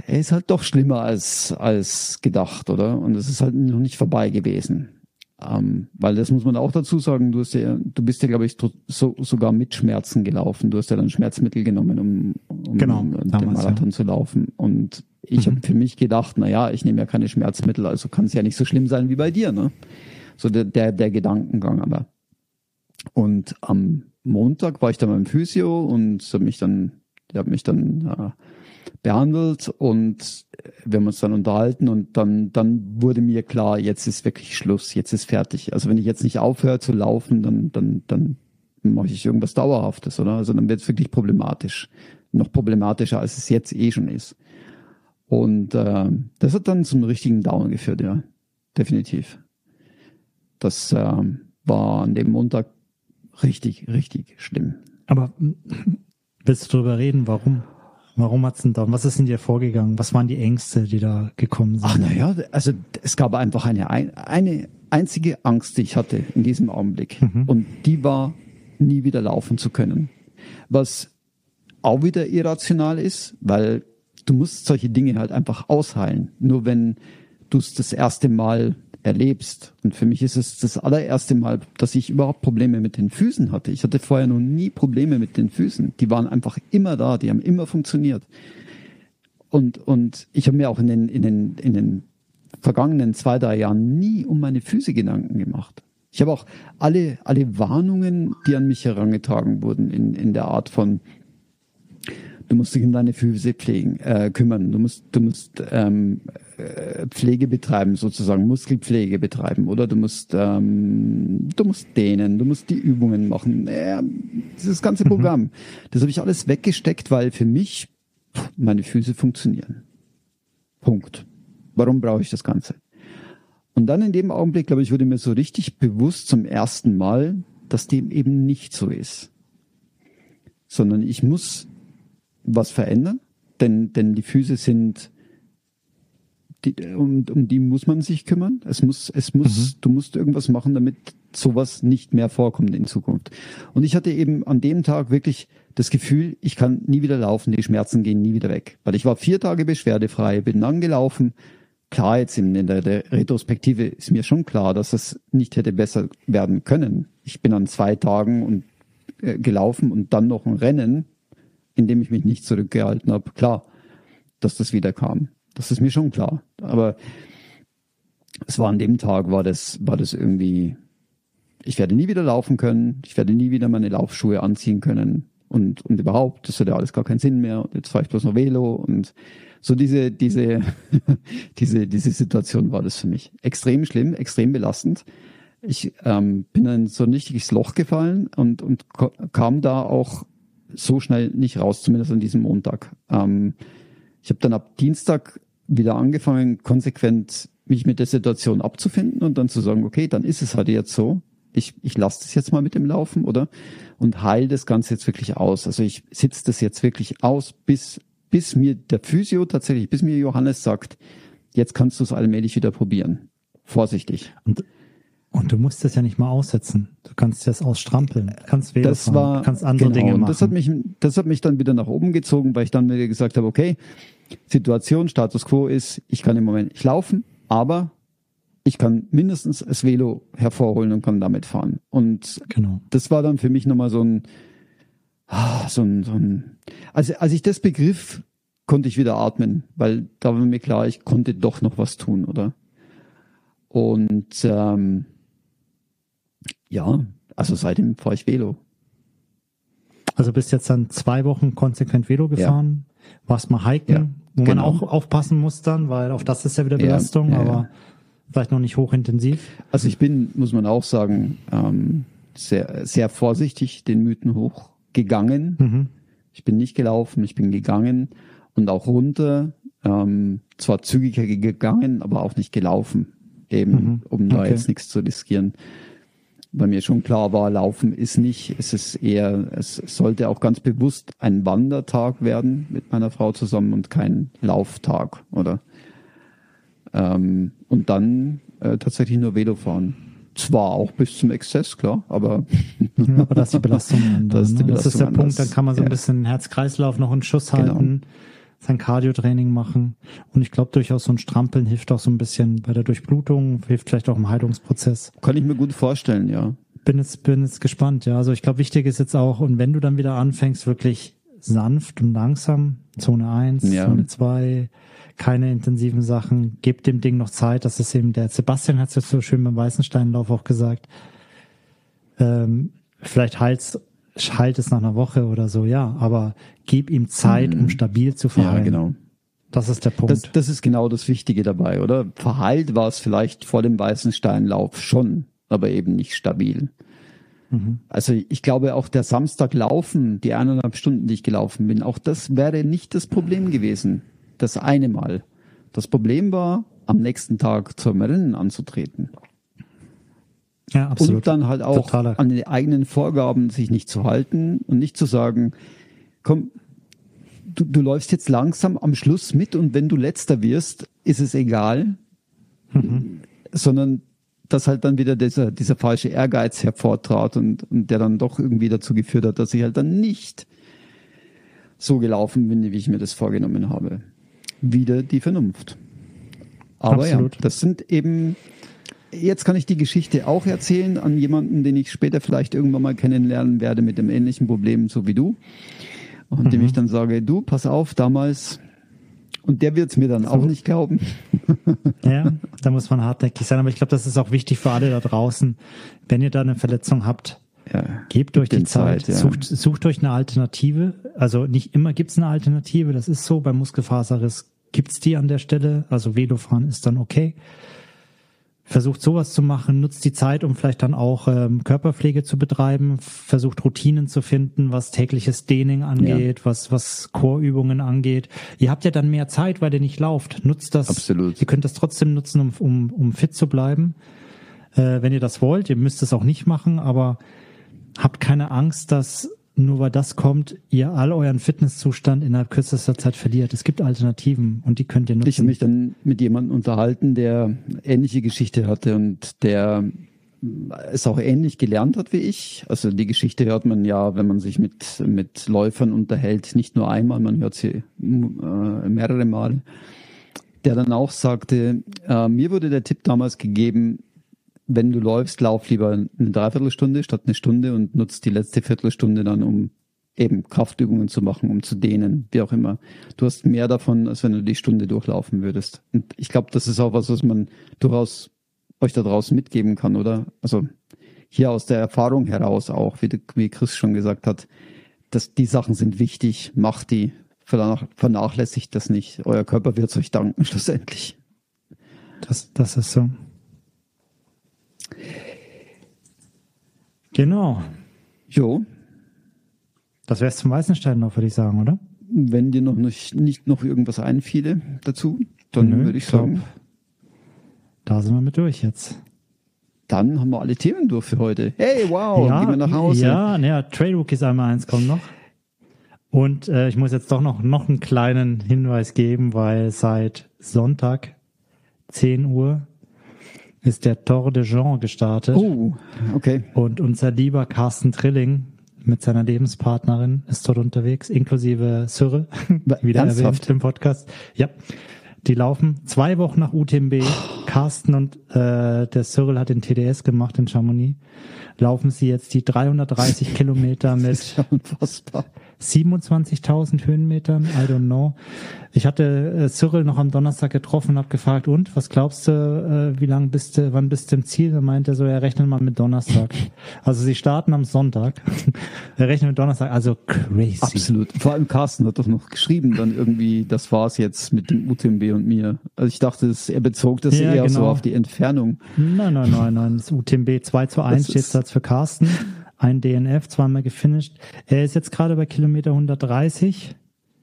ist halt doch schlimmer als, als gedacht, oder? Und es ist halt noch nicht vorbei gewesen. Ähm, weil das muss man auch dazu sagen, du hast ja, du bist ja, glaube ich, so, sogar mit Schmerzen gelaufen. Du hast ja dann Schmerzmittel genommen, um, um
genau,
den Marathon ja. zu laufen. Und ich mhm. habe für mich gedacht, na ja, ich nehme ja keine Schmerzmittel, also kann es ja nicht so schlimm sein wie bei dir, ne? So der, der, der Gedankengang aber. Und am Montag war ich dann beim Physio und habe mich dann, der hat mich dann äh, behandelt und wir haben uns dann unterhalten und dann, dann wurde mir klar, jetzt ist wirklich Schluss, jetzt ist fertig. Also wenn ich jetzt nicht aufhöre zu laufen, dann, dann, dann mache ich irgendwas Dauerhaftes, oder? Also dann wird es wirklich problematisch. Noch problematischer, als es jetzt eh schon ist. Und äh, das hat dann zum richtigen Down geführt, ja. Definitiv. Das äh, war an dem Montag richtig, richtig schlimm.
Aber willst du darüber reden, warum? Warum hat's denn da? Was ist in dir vorgegangen? Was waren die Ängste, die da gekommen sind?
Ach naja, also es gab einfach eine, eine einzige Angst, die ich hatte in diesem Augenblick. Mhm. Und die war, nie wieder laufen zu können. Was auch wieder irrational ist, weil du musst solche Dinge halt einfach ausheilen. Nur wenn du es das erste Mal erlebst. Und für mich ist es das allererste Mal, dass ich überhaupt Probleme mit den Füßen hatte. Ich hatte vorher noch nie Probleme mit den Füßen. Die waren einfach immer da, die haben immer funktioniert. Und, und ich habe mir auch in den, in, den, in den vergangenen zwei, drei Jahren nie um meine Füße Gedanken gemacht. Ich habe auch alle, alle Warnungen, die an mich herangetragen wurden, in, in der Art von, du musst dich um deine Füße pflegen, äh, kümmern, du musst, du musst ähm, äh, Pflege betreiben, sozusagen Muskelpflege betreiben, oder du musst, ähm, du musst dehnen, du musst die Übungen machen. Äh, dieses ganze mhm. Programm, mhm. das habe ich alles weggesteckt, weil für mich meine Füße funktionieren. Punkt. Warum brauche ich das Ganze? Und dann in dem Augenblick, glaube ich, wurde mir so richtig bewusst zum ersten Mal, dass dem eben nicht so ist. Sondern ich muss was verändern, denn, denn die Füße sind die, um, um die muss man sich kümmern. Es muss, es muss, mhm. du musst irgendwas machen, damit sowas nicht mehr vorkommt in Zukunft. Und ich hatte eben an dem Tag wirklich das Gefühl, ich kann nie wieder laufen, die Schmerzen gehen nie wieder weg. Weil ich war vier Tage beschwerdefrei, bin dann gelaufen. Klar, jetzt in, in der, der Retrospektive ist mir schon klar, dass es nicht hätte besser werden können. Ich bin an zwei Tagen und äh, gelaufen und dann noch ein Rennen, in dem ich mich nicht zurückgehalten habe. Klar, dass das wieder kam. Das ist mir schon klar. Aber es war an dem Tag, war das, war das irgendwie, ich werde nie wieder laufen können, ich werde nie wieder meine Laufschuhe anziehen können und, und überhaupt, das hat ja alles gar keinen Sinn mehr. Jetzt fahre ich bloß noch Velo und so diese, diese, diese, diese Situation war das für mich. Extrem schlimm, extrem belastend. Ich ähm, bin in so ein richtiges Loch gefallen und, und kam da auch so schnell nicht raus, zumindest an diesem Montag. Ähm, ich habe dann ab Dienstag wieder angefangen, konsequent mich mit der Situation abzufinden und dann zu sagen, okay, dann ist es halt jetzt so. Ich, ich lasse das jetzt mal mit dem Laufen, oder? Und heil das Ganze jetzt wirklich aus. Also ich sitze das jetzt wirklich aus, bis, bis mir der Physio tatsächlich, bis mir Johannes sagt, jetzt kannst du es allmählich wieder probieren. Vorsichtig.
Und und du musst das ja nicht mal aussetzen. Du kannst das ausstrampeln. Du kannst Velo
das fahren, war, kannst andere genau, Dinge machen. Das hat mich, das hat mich dann wieder nach oben gezogen, weil ich dann wieder gesagt habe, okay, Situation, Status quo ist, ich kann im Moment nicht laufen, aber ich kann mindestens das Velo hervorholen und kann damit fahren. Und genau. das war dann für mich nochmal so ein, ah, so ein, so ein, also als ich das begriff, konnte ich wieder atmen, weil da war mir klar, ich konnte doch noch was tun, oder? Und ähm, ja, also seitdem fahre ich Velo.
Also bist jetzt dann zwei Wochen konsequent Velo gefahren, ja. warst mal hiken, ja, wo genau. man auch aufpassen muss dann, weil auf das ist ja wieder Belastung, ja, aber vielleicht noch nicht hochintensiv.
Also ich bin, muss man auch sagen, ähm, sehr, sehr vorsichtig den Mythen hochgegangen. Mhm. Ich bin nicht gelaufen, ich bin gegangen und auch runter, ähm, zwar zügiger gegangen, aber auch nicht gelaufen, eben, mhm. um da okay. jetzt nichts zu riskieren weil mir schon klar war, Laufen ist nicht, es ist eher, es sollte auch ganz bewusst ein Wandertag werden mit meiner Frau zusammen und kein Lauftag, oder? Ähm, und dann äh, tatsächlich nur Velo fahren. Zwar auch bis zum Exzess, klar, aber.
aber das ist die Belastung. Andere, das, ist die Belastung ne? das ist der anders. Punkt, dann kann man so ein bisschen Herz-Kreislauf noch in Schuss genau. halten. Sein Cardio-Training machen. Und ich glaube durchaus so ein Strampeln hilft auch so ein bisschen bei der Durchblutung, hilft vielleicht auch im Heilungsprozess.
Kann ich mir gut vorstellen, ja.
Bin jetzt, bin jetzt gespannt, ja. Also ich glaube, wichtig ist jetzt auch, und wenn du dann wieder anfängst, wirklich sanft und langsam, Zone 1,
Ja.
Zone 2, keine intensiven Sachen, gebt dem Ding noch Zeit, das ist eben der Sebastian hat es jetzt so schön beim Weißensteinlauf auch gesagt. Ähm, vielleicht heilt's, heilt es nach einer Woche oder so, ja, aber gib ihm Zeit, um stabil zu
Mhm. Ja, genau.
Das ist der Punkt.
Das, das ist genau das Wichtige dabei, oder? Verheilt war es vielleicht vor dem weißen Steinlauf schon, aber eben nicht stabil. Also ich glaube auch der Samstag laufen, die eineinhalb Stunden, die ich gelaufen bin, auch das wäre nicht das Problem gewesen. Das eine Mal. Das Problem war, am nächsten Tag zum Rennen anzutreten.
Ja, absolut.
Und dann halt auch
Totaler.
an den eigenen Vorgaben sich nicht zu halten und nicht zu sagen, komm, du, du läufst jetzt langsam am Schluss mit und wenn du letzter wirst, ist es egal,
Mhm.
sondern dass halt dann wieder dieser, dieser falsche Ehrgeiz hervortrat und, und der dann doch irgendwie dazu geführt hat, dass ich halt dann nicht so gelaufen bin, wie ich mir das vorgenommen habe. Wieder die Vernunft. Aber
Absolut.
ja, das sind eben, jetzt kann ich die Geschichte auch erzählen an jemanden, den ich später vielleicht irgendwann mal kennenlernen werde mit dem ähnlichen Problem, so wie du. Und dem ich dann sage, du, pass auf, damals, und der wird es mir dann auch nicht glauben.
Ja, da muss man hartnäckig sein. Aber ich glaube, das ist auch wichtig für alle da draußen. Wenn ihr da eine Verletzung habt,
Ja,
gebt euch die Zeit,
Zeit, ja.
sucht, sucht euch eine Alternative. Also nicht immer gibt's eine Alternative, das ist so. Beim Muskelfaserriss gibt's die an der Stelle. Also Velofahren ist dann okay. Versucht sowas zu machen, nutzt die Zeit, um vielleicht dann auch ähm, Körperpflege zu betreiben, versucht Routinen zu finden, was tägliches Dehning angeht, was, was Chorübungen angeht. Ihr habt ja dann mehr Zeit, weil ihr nicht lauft. Nutzt das.
Absolut.
Ihr könnt das trotzdem nutzen, um, um, um fit zu bleiben äh, wenn ihr das wollt. Ihr müsst es auch nicht machen, aber habt keine Angst, dass nur weil das kommt, ihr all euren Fitnesszustand innerhalb kürzester Zeit verliert. Es gibt Alternativen und die könnt ihr
Ich habe
nutzen.
mich dann mit jemandem unterhalten, der ähnliche Geschichte hatte und der es auch ähnlich gelernt hat wie ich. Also die Geschichte hört man ja, wenn man sich mit, mit Läufern unterhält, nicht nur einmal, man hört sie äh, mehrere Mal. Der dann auch sagte, äh, mir wurde der Tipp damals gegeben, wenn du läufst, lauf lieber eine Dreiviertelstunde statt eine Stunde und nutzt die letzte Viertelstunde dann, um eben Kraftübungen zu machen, um zu dehnen, wie auch immer. Du hast mehr davon, als wenn du die Stunde durchlaufen würdest. Und ich glaube, das ist auch was, was man durchaus euch da draußen mitgeben kann, oder? Also hier aus der Erfahrung heraus auch, wie, wie Chris schon gesagt hat, dass die Sachen sind wichtig, macht die, vernach- vernachlässigt das nicht. Euer Körper wird es euch danken, schlussendlich.
Das, das ist so. Genau.
Jo,
Das wär's zum Weißensteinlauf, würde ich sagen, oder?
wenn dir noch nicht, nicht noch irgendwas einfiele dazu, dann
Nö,
würde ich sagen,
Da sind wir mit durch jetzt.
dann haben wir alle Themen durch für heute. Hey, wow, gehen wir nach Hause.
Ja, naja, Trail Rookies einmal eins kommt noch. Und äh, ich muss jetzt doch noch, noch einen kleinen Hinweis geben, weil seit Sonntag 10 Uhr ist der Tour de Jean gestartet.
Oh, okay.
Und unser lieber Carsten Trilling mit seiner Lebenspartnerin ist dort unterwegs, inklusive Cyril, wieder
Ernsthaft?
erwähnt im Podcast. Ja, die laufen zwei Wochen nach UTMB. Carsten und äh, der Cyril hat den TDS gemacht in Chamonix. Laufen sie jetzt die 330 Kilometer
Das
mit
ist ja unfassbar.
27.000 Höhenmetern, I don't know. Ich hatte äh, Cyril noch am Donnerstag getroffen und habe gefragt, und, was glaubst du, äh, wie lang bist du, wann bist du im Ziel? Da meinte er so, er rechnet mal mit Donnerstag. Also sie starten am Sonntag. er rechnet mit Donnerstag, also crazy.
Absolut. Vor allem Carsten hat doch noch geschrieben, dann irgendwie, das war's jetzt mit dem UTMB und mir. Also ich dachte, es, er bezog das
Ja,
eher so
genau.
auf die Entfernung.
Nein, nein, nein, nein. Das UTMB 2 zu 1
Das
steht jetzt für Carsten. Ein DNF, zweimal gefinisht. Er ist jetzt gerade bei Kilometer 130.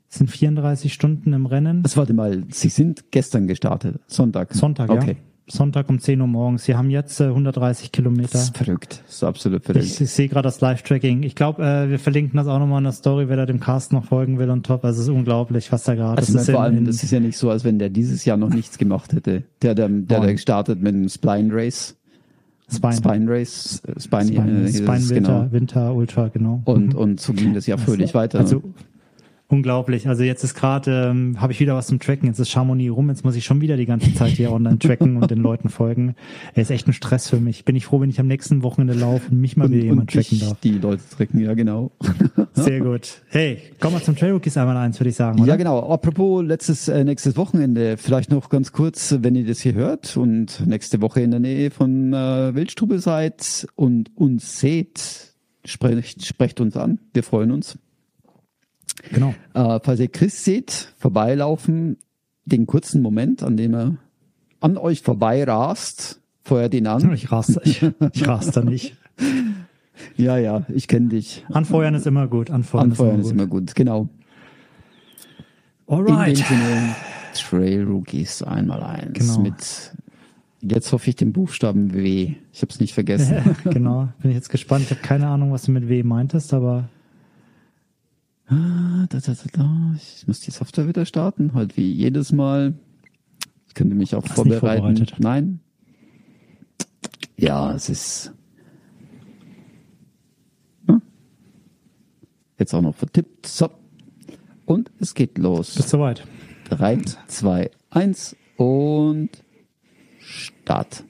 Es sind 34 Stunden im Rennen.
Also warte mal, Sie sind gestern gestartet, Sonntag.
Sonntag,
okay.
ja. Sonntag um 10 Uhr morgens. Sie haben jetzt äh, 130 Kilometer.
Das ist verrückt. Das ist absolut verrückt.
Ich, ich sehe gerade das Live-Tracking. Ich glaube, äh, wir verlinken das auch nochmal in der Story, wer da dem Cast noch folgen will und top. Also es ist unglaublich, was da gerade.
Also
das ist
vor allem,
in-
das ist ja nicht so, als wenn der dieses Jahr noch nichts gemacht hätte. Der, der, der, der
Nein.
gestartet mit dem Spine Race.
Spine,
Spine Race. Spine,
Spine,
äh,
Spine Winter,
genau.
Winter, Ultra, genau.
Und,
Mhm.
und so ging das ja fröhlich weiter.
Also Unglaublich. Also jetzt ist gerade, ähm, habe ich wieder was zum Tracken. Jetzt ist Chamonix rum. Jetzt muss ich schon wieder die ganze Zeit hier online tracken und den Leuten folgen. Er ist echt ein Stress für mich. Bin ich froh, wenn ich am nächsten Wochenende laufe und mich mal
Und,
wieder jemand tracken darf.
die Leute tracken, ja genau.
Sehr gut. Hey, komm mal zum Trail Rookies einmal eins, würde ich sagen, oder?
Ja, genau. Apropos letztes, äh, nächstes Wochenende, vielleicht noch ganz kurz, wenn ihr das hier hört und nächste Woche in der Nähe von äh, Wildstube seid und uns seht, sprecht, sprecht uns an. Wir freuen uns.
Genau.
Äh, falls ihr Chris seht, vorbeilaufen, den kurzen Moment, an dem er an euch vorbei rast, feuert ihn an.
Ich raste, ich, ich raste nicht.
Ja, ja, ich kenne dich.
Anfeuern ist immer gut. Anfeuern,
Anfeuern
ist
ist
immer
immer gut, genau.
gut.
In dem
Alright.
Sinne, Trail Rookies einmal eins
Genau.
mit, jetzt hoffe ich den Buchstaben W. Ich habe es nicht vergessen.
genau. Bin ich jetzt gespannt. Ich habe keine Ahnung, was du mit W meintest, aber
Ah, da, da, da, da. Ich muss die Software wieder starten, halt wie jedes Mal. Ich könnte mich auch vorbereiten. Nein. Ja, es ist Hm? jetzt auch noch vertippt. So. Und es geht los.
bist soweit.
Drei, zwei, eins und Start.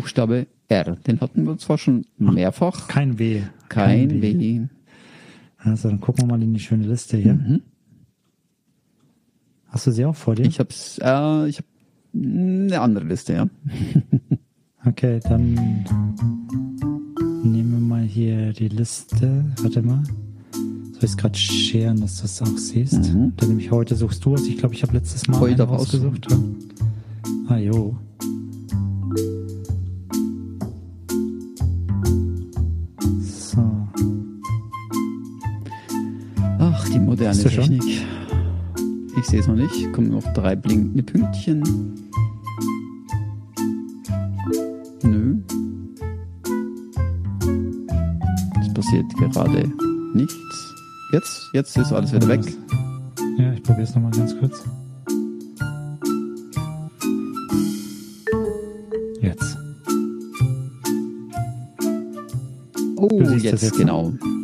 Buchstabe R. Den hatten wir zwar schon mehrfach.
Kein W.
Kein W.
Also dann gucken wir mal in die schöne Liste hier. Hast du sie auch vor dir?
Ich hab's, äh, ich hab eine andere Liste, ja.
Okay, dann nehmen wir mal hier die Liste. Warte mal. Soll ich es gerade scheren, dass du es auch siehst?
Mhm.
Dann nämlich heute suchst du es. Ich glaube, ich habe letztes Mal
Heute.
Ja? Ah, jo.
Die moderne
du schon?
Technik. Ich sehe es noch nicht. Kommen noch drei blinkende Pünktchen. Nö. Es passiert gerade nichts. Jetzt, jetzt ist alles wieder weg.
Ja, ich probiere es nochmal ganz kurz. Jetzt.
Oh, jetzt,
jetzt,
genau. Ähm,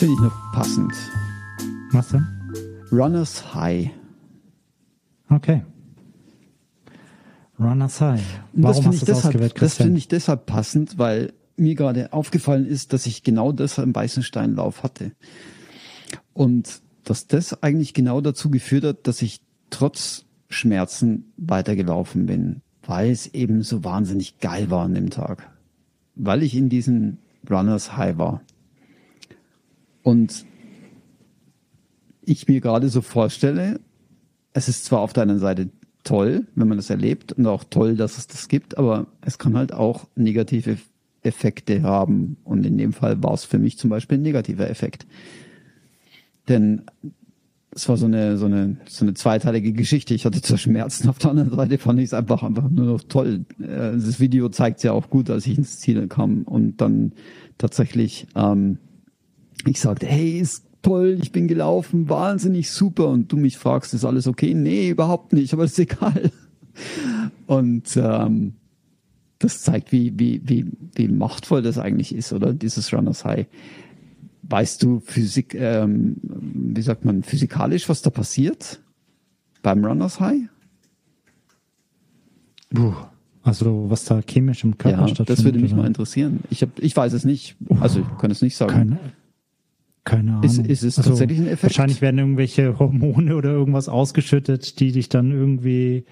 finde ich noch passend.
Was denn?
Runners High.
Okay. Runners High.
Das
Warum
finde
hast
ich,
du das
deshalb,
ausgewählt,
das finde ich deshalb passend, weil mir gerade aufgefallen ist, dass ich genau das im Weißensteinlauf hatte. Und dass das eigentlich genau dazu geführt hat, dass ich trotz Schmerzen weitergelaufen bin, weil es eben so wahnsinnig geil war an dem Tag. Weil ich in diesem Runners High war. Und ich mir gerade so vorstelle, es ist zwar auf der einen Seite toll, wenn man das erlebt und auch toll, dass es das gibt, aber es kann halt auch negative Effekte haben. Und in dem Fall war es für mich zum Beispiel ein negativer Effekt. Denn es war so eine, so eine, so eine zweiteilige Geschichte. Ich hatte zwar Schmerzen, auf der anderen Seite fand ich es einfach, einfach nur noch toll. Äh, Das Video zeigt es ja auch gut, als ich ins Ziel kam und dann tatsächlich, ähm, ich sagte, hey, ist toll, ich bin gelaufen, wahnsinnig super und du mich fragst, ist alles okay? Nee, überhaupt nicht, aber ist egal. Und ähm, das zeigt, wie, wie, wie, wie machtvoll das eigentlich ist, oder? Dieses Runners High. Weißt du Physik, ähm, wie sagt man, physikalisch, was da passiert beim Runners High?
Puh. Also was da chemisch im Körper
Ja,
stattfindet.
das würde mich
oder?
mal interessieren. Ich hab, ich weiß es nicht. Also ich kann es nicht sagen.
Keine, keine Ahnung.
Ist- ist es tatsächlich ein Effekt?
Wahrscheinlich werden irgendwelche Hormone oder irgendwas ausgeschüttet, die dich dann irgendwie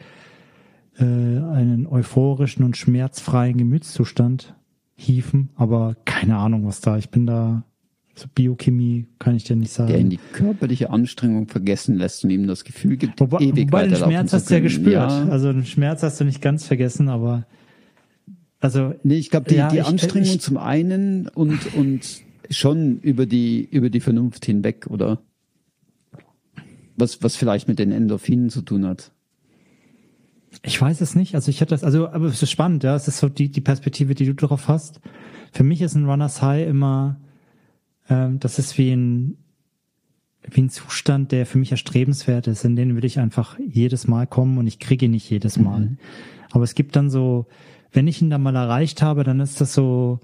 äh, einen euphorischen und schmerzfreien Gemütszustand hieven. Aber keine Ahnung, was da. Ich bin da So Biochemie kann ich dir nicht sagen.
Der in die körperliche Anstrengung vergessen lässt und ihm das Gefühl gibt,
wobei,
ewig
wobei den Schmerz
zu
hast du ja gespürt.
Ja.
Also den Schmerz hast du nicht ganz vergessen, aber also
Nee, ich glaube, die,
Ja,
die Anstrengung
ich-
zum einen und, und schon über die, über die Vernunft hinweg, oder? Was, was vielleicht mit den Endorphinen zu tun hat.
Ich weiß es nicht. Also ich hätte das, also, aber es ist spannend, ja. Es ist so die, die Perspektive, die du darauf hast. Für mich ist ein Runners High immer, ähm, das ist wie ein, wie ein Zustand, der für mich erstrebenswert ist, in den will ich einfach jedes Mal kommen und ich kriege ihn nicht jedes Mal. Aber es gibt dann so, wenn ich ihn dann mal erreicht habe, dann ist das so,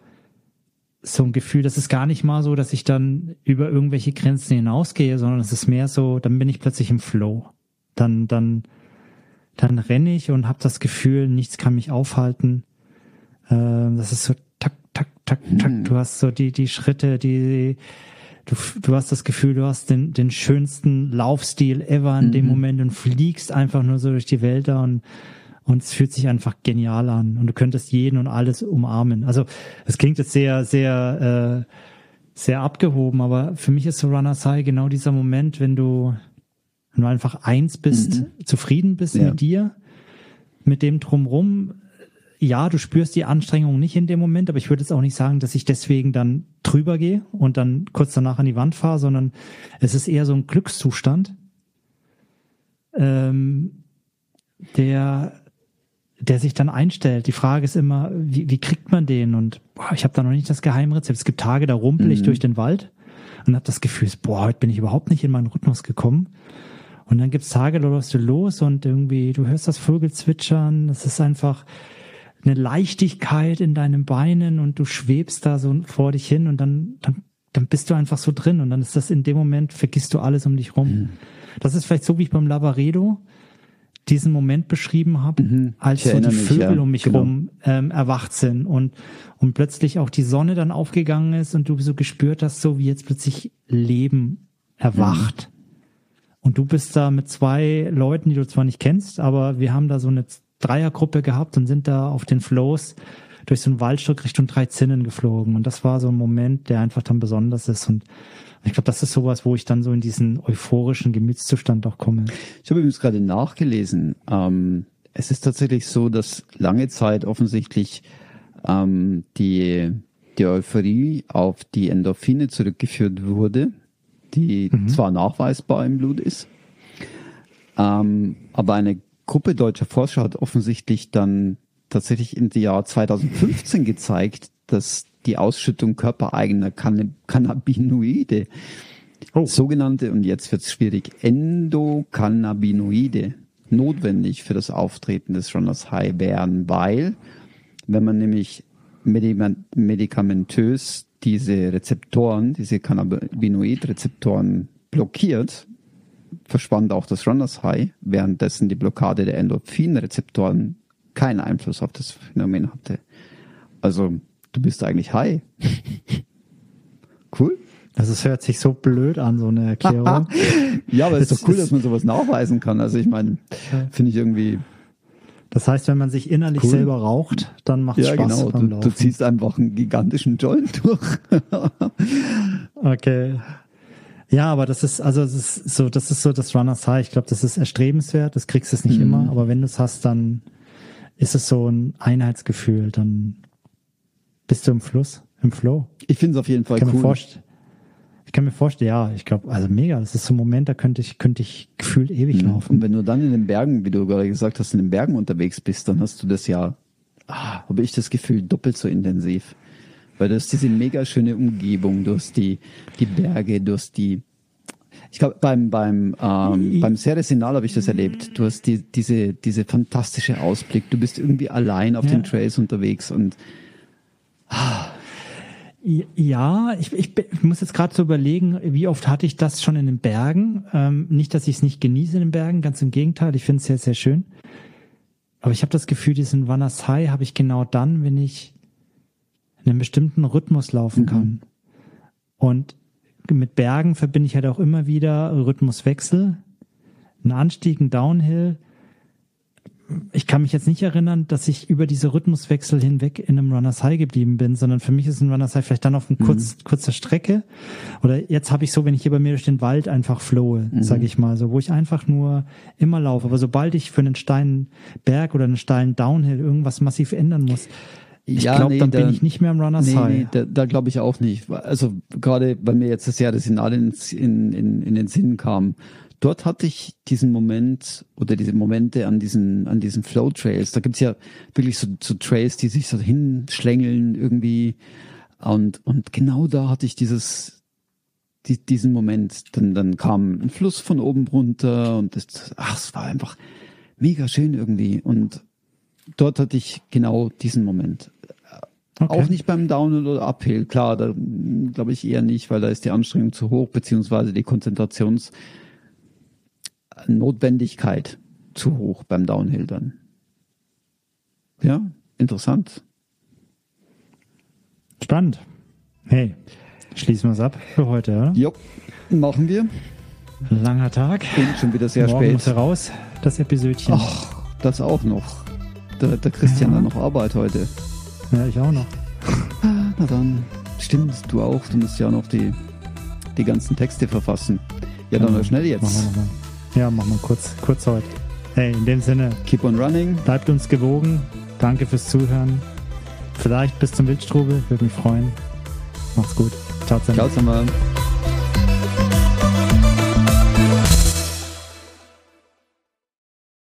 so ein Gefühl, das ist gar nicht mal so, dass ich dann über irgendwelche Grenzen hinausgehe, sondern es ist mehr so, dann bin ich plötzlich im Flow. Dann, dann, dann renne ich und habe das Gefühl, nichts kann mich aufhalten. Ähm, das ist so tak, tak, tak, tak. Du hast so die, die Schritte, die, du, du hast das Gefühl, du hast den, den schönsten Laufstil ever in dem Moment und fliegst einfach nur so durch die Wälder und, und es fühlt sich einfach genial an und du könntest jeden und alles umarmen. Also es klingt jetzt sehr, sehr, äh, sehr abgehoben, aber für mich ist so Runners High genau dieser Moment, wenn du, wenn du einfach eins bist, zufrieden bist
Ja.
mit dir, mit dem drumrum. Ja, du spürst die Anstrengung nicht in dem Moment, aber ich würde jetzt auch nicht sagen, dass ich deswegen dann drüber gehe und dann kurz danach an die Wand fahre, sondern es ist eher so ein Glückszustand, ähm, der, der sich dann einstellt. Die Frage ist immer, wie, wie kriegt man den? Und boah, ich habe da noch nicht das Geheimrezept. Es gibt Tage, da rumpel ich durch den Wald und habe das Gefühl, boah, heute bin ich überhaupt nicht in meinen Rhythmus gekommen. Und dann gibt's Tage, da läufst du los und irgendwie, du hörst das Vögel zwitschern, das ist einfach eine Leichtigkeit in deinen Beinen und du schwebst da so vor dich hin und dann, dann, dann bist du einfach so drin und dann ist das in dem Moment, vergisst du alles um dich rum. Das ist vielleicht so, wie ich beim Lavaredo diesen Moment beschrieben habe, als
Ich
so die
erinnere mich,
Vögel
ja,
um mich
genau.
rum ähm, erwacht sind und, und plötzlich auch die Sonne dann aufgegangen ist und du so gespürt hast, so wie jetzt plötzlich Leben erwacht. Und du bist da mit zwei Leuten, die du zwar nicht kennst, aber wir haben da so eine Dreiergruppe gehabt und sind da auf den Flows durch so ein Waldstück Richtung drei Zinnen geflogen. Und das war so ein Moment, der einfach dann besonders ist. Und ich glaube, das ist sowas, wo ich dann so in diesen euphorischen Gemütszustand auch komme.
Ich habe übrigens gerade nachgelesen. Ähm, es ist tatsächlich so, dass lange Zeit offensichtlich ähm, die, die Euphorie auf die Endorphine zurückgeführt wurde, die zwar nachweisbar im Blut ist, ähm, aber eine Gruppe deutscher Forscher hat offensichtlich dann tatsächlich im Jahr 2015 gezeigt, dass die Ausschüttung körpereigener Cann Cannabinoide
Oh.
sogenannte, und jetzt wird's schwierig, Endokannabinoide notwendig für das Auftreten des Runners High wären, weil wenn man nämlich medikamentös diese Rezeptoren, diese Cannabinoid-Rezeptoren blockiert, verschwand auch das Runners High, währenddessen die Blockade der Endorphin-Rezeptoren keinen Einfluss auf das Phänomen hatte. Also, du bist eigentlich high. cool.
Also es hört sich so blöd an, so eine Erklärung.
Ja, aber es ist doch cool, dass man sowas nachweisen kann. Also ich meine, finde ich irgendwie,
Das heißt, wenn man sich innerlich
Cool.
selber raucht, dann macht es
ja
Spaß
genau,
beim
du,
Laufen.
du ziehst einfach einen gigantischen Joint durch.
Okay. Ja, aber das ist, also das ist so, das ist so das Runners High. Ich glaube, das ist erstrebenswert, das kriegst du es nicht
Mhm.
immer, aber wenn du es hast, dann ist es so ein Einheitsgefühl, dann bist du im Fluss, im Flow.
Ich finde es auf jeden Fall
Ich
cool.
ich kann mir vorstellen, ja, ich glaube, also mega, das ist so ein Moment, da könnte ich, könnte ich gefühlt ewig
Und
laufen.
wenn du dann in den Bergen, wie du gerade gesagt hast, in den Bergen unterwegs bist, dann hast du das ja, ah, habe ich das Gefühl, doppelt so intensiv. Weil du hast diese mega schöne Umgebung, du hast die, die Berge, du hast die, ich glaube, beim, beim, ähm, beim Ceresinal habe ich das erlebt. Du hast die, diese, diese fantastische Ausblick. Du bist irgendwie allein auf
Ja.
den Trails unterwegs und
Ja, ich, ich, ich muss jetzt gerade so überlegen, wie oft hatte ich das schon in den Bergen. Ähm, nicht, dass ich es nicht genieße in den Bergen, ganz im Gegenteil, ich finde es sehr, sehr schön. Aber ich habe das Gefühl, diesen High habe ich genau dann, wenn ich in einem bestimmten Rhythmus laufen kann. Und mit Bergen verbinde ich halt auch immer wieder Rhythmuswechsel, einen Anstieg, einen Downhill. Ich kann mich jetzt nicht erinnern, dass ich über diese Rhythmuswechsel hinweg in einem Runners High geblieben bin, sondern für mich ist ein Runners High vielleicht dann auf eine
Mhm.
kurz, kurzer Strecke. Oder jetzt habe ich so, wenn ich hier bei mir durch den Wald einfach flowe,
Mhm.
sage ich mal, so, wo ich einfach nur immer laufe. Aber sobald ich für einen steilen Berg oder einen steilen Downhill irgendwas massiv ändern muss, ich
Ja,
glaube,
nee,
dann
da-
bin ich nicht mehr im Runners
Nee,
High.
nee, da, da glaube ich auch nicht. Also gerade weil mir jetzt das Jahr das Finale ins, in, in, in den Sinn kam. Dort hatte ich diesen Moment oder diese Momente an diesen, an diesen Flow Trails. Da gibt's ja wirklich so, so Trails, die sich so hinschlängeln irgendwie. Und, und genau da hatte ich dieses, die, diesen Moment. Dann, dann kam ein Fluss von oben runter und das, ach, es war einfach mega schön irgendwie. Und dort hatte ich genau diesen Moment.
Okay.
Auch nicht beim Downhill oder Uphill, klar, da glaube ich eher nicht, weil da ist die Anstrengung zu hoch, beziehungsweise die Konzentrationsnotwendigkeit zu hoch beim Downhill dann. Ja, interessant.
Spannend. Hey, schließen wir es ab für heute, oder?
Jo, machen wir.
Langer Tag.
Und schon wieder sehr
Morgen muss
spät.
heraus, das Episödchen.
Ach, das auch noch. Der, der Christian
Ja.
hat noch Arbeit heute.
Ja, ich auch noch.
Ah, na dann. Stimmt, du auch. Du musst ja noch die, die ganzen Texte verfassen. Ja, dann mal schnell
Machen wir
jetzt.
nochmal. Ja, machen wir kurz, kurz heute. Hey, in dem Sinne,
Keep on running.
bleibt uns gewogen. Danke fürs Zuhören. Vielleicht bis zum Wildstrubel, würde mich freuen. Macht's gut. Ciao zusammen.
Ciao zusammen.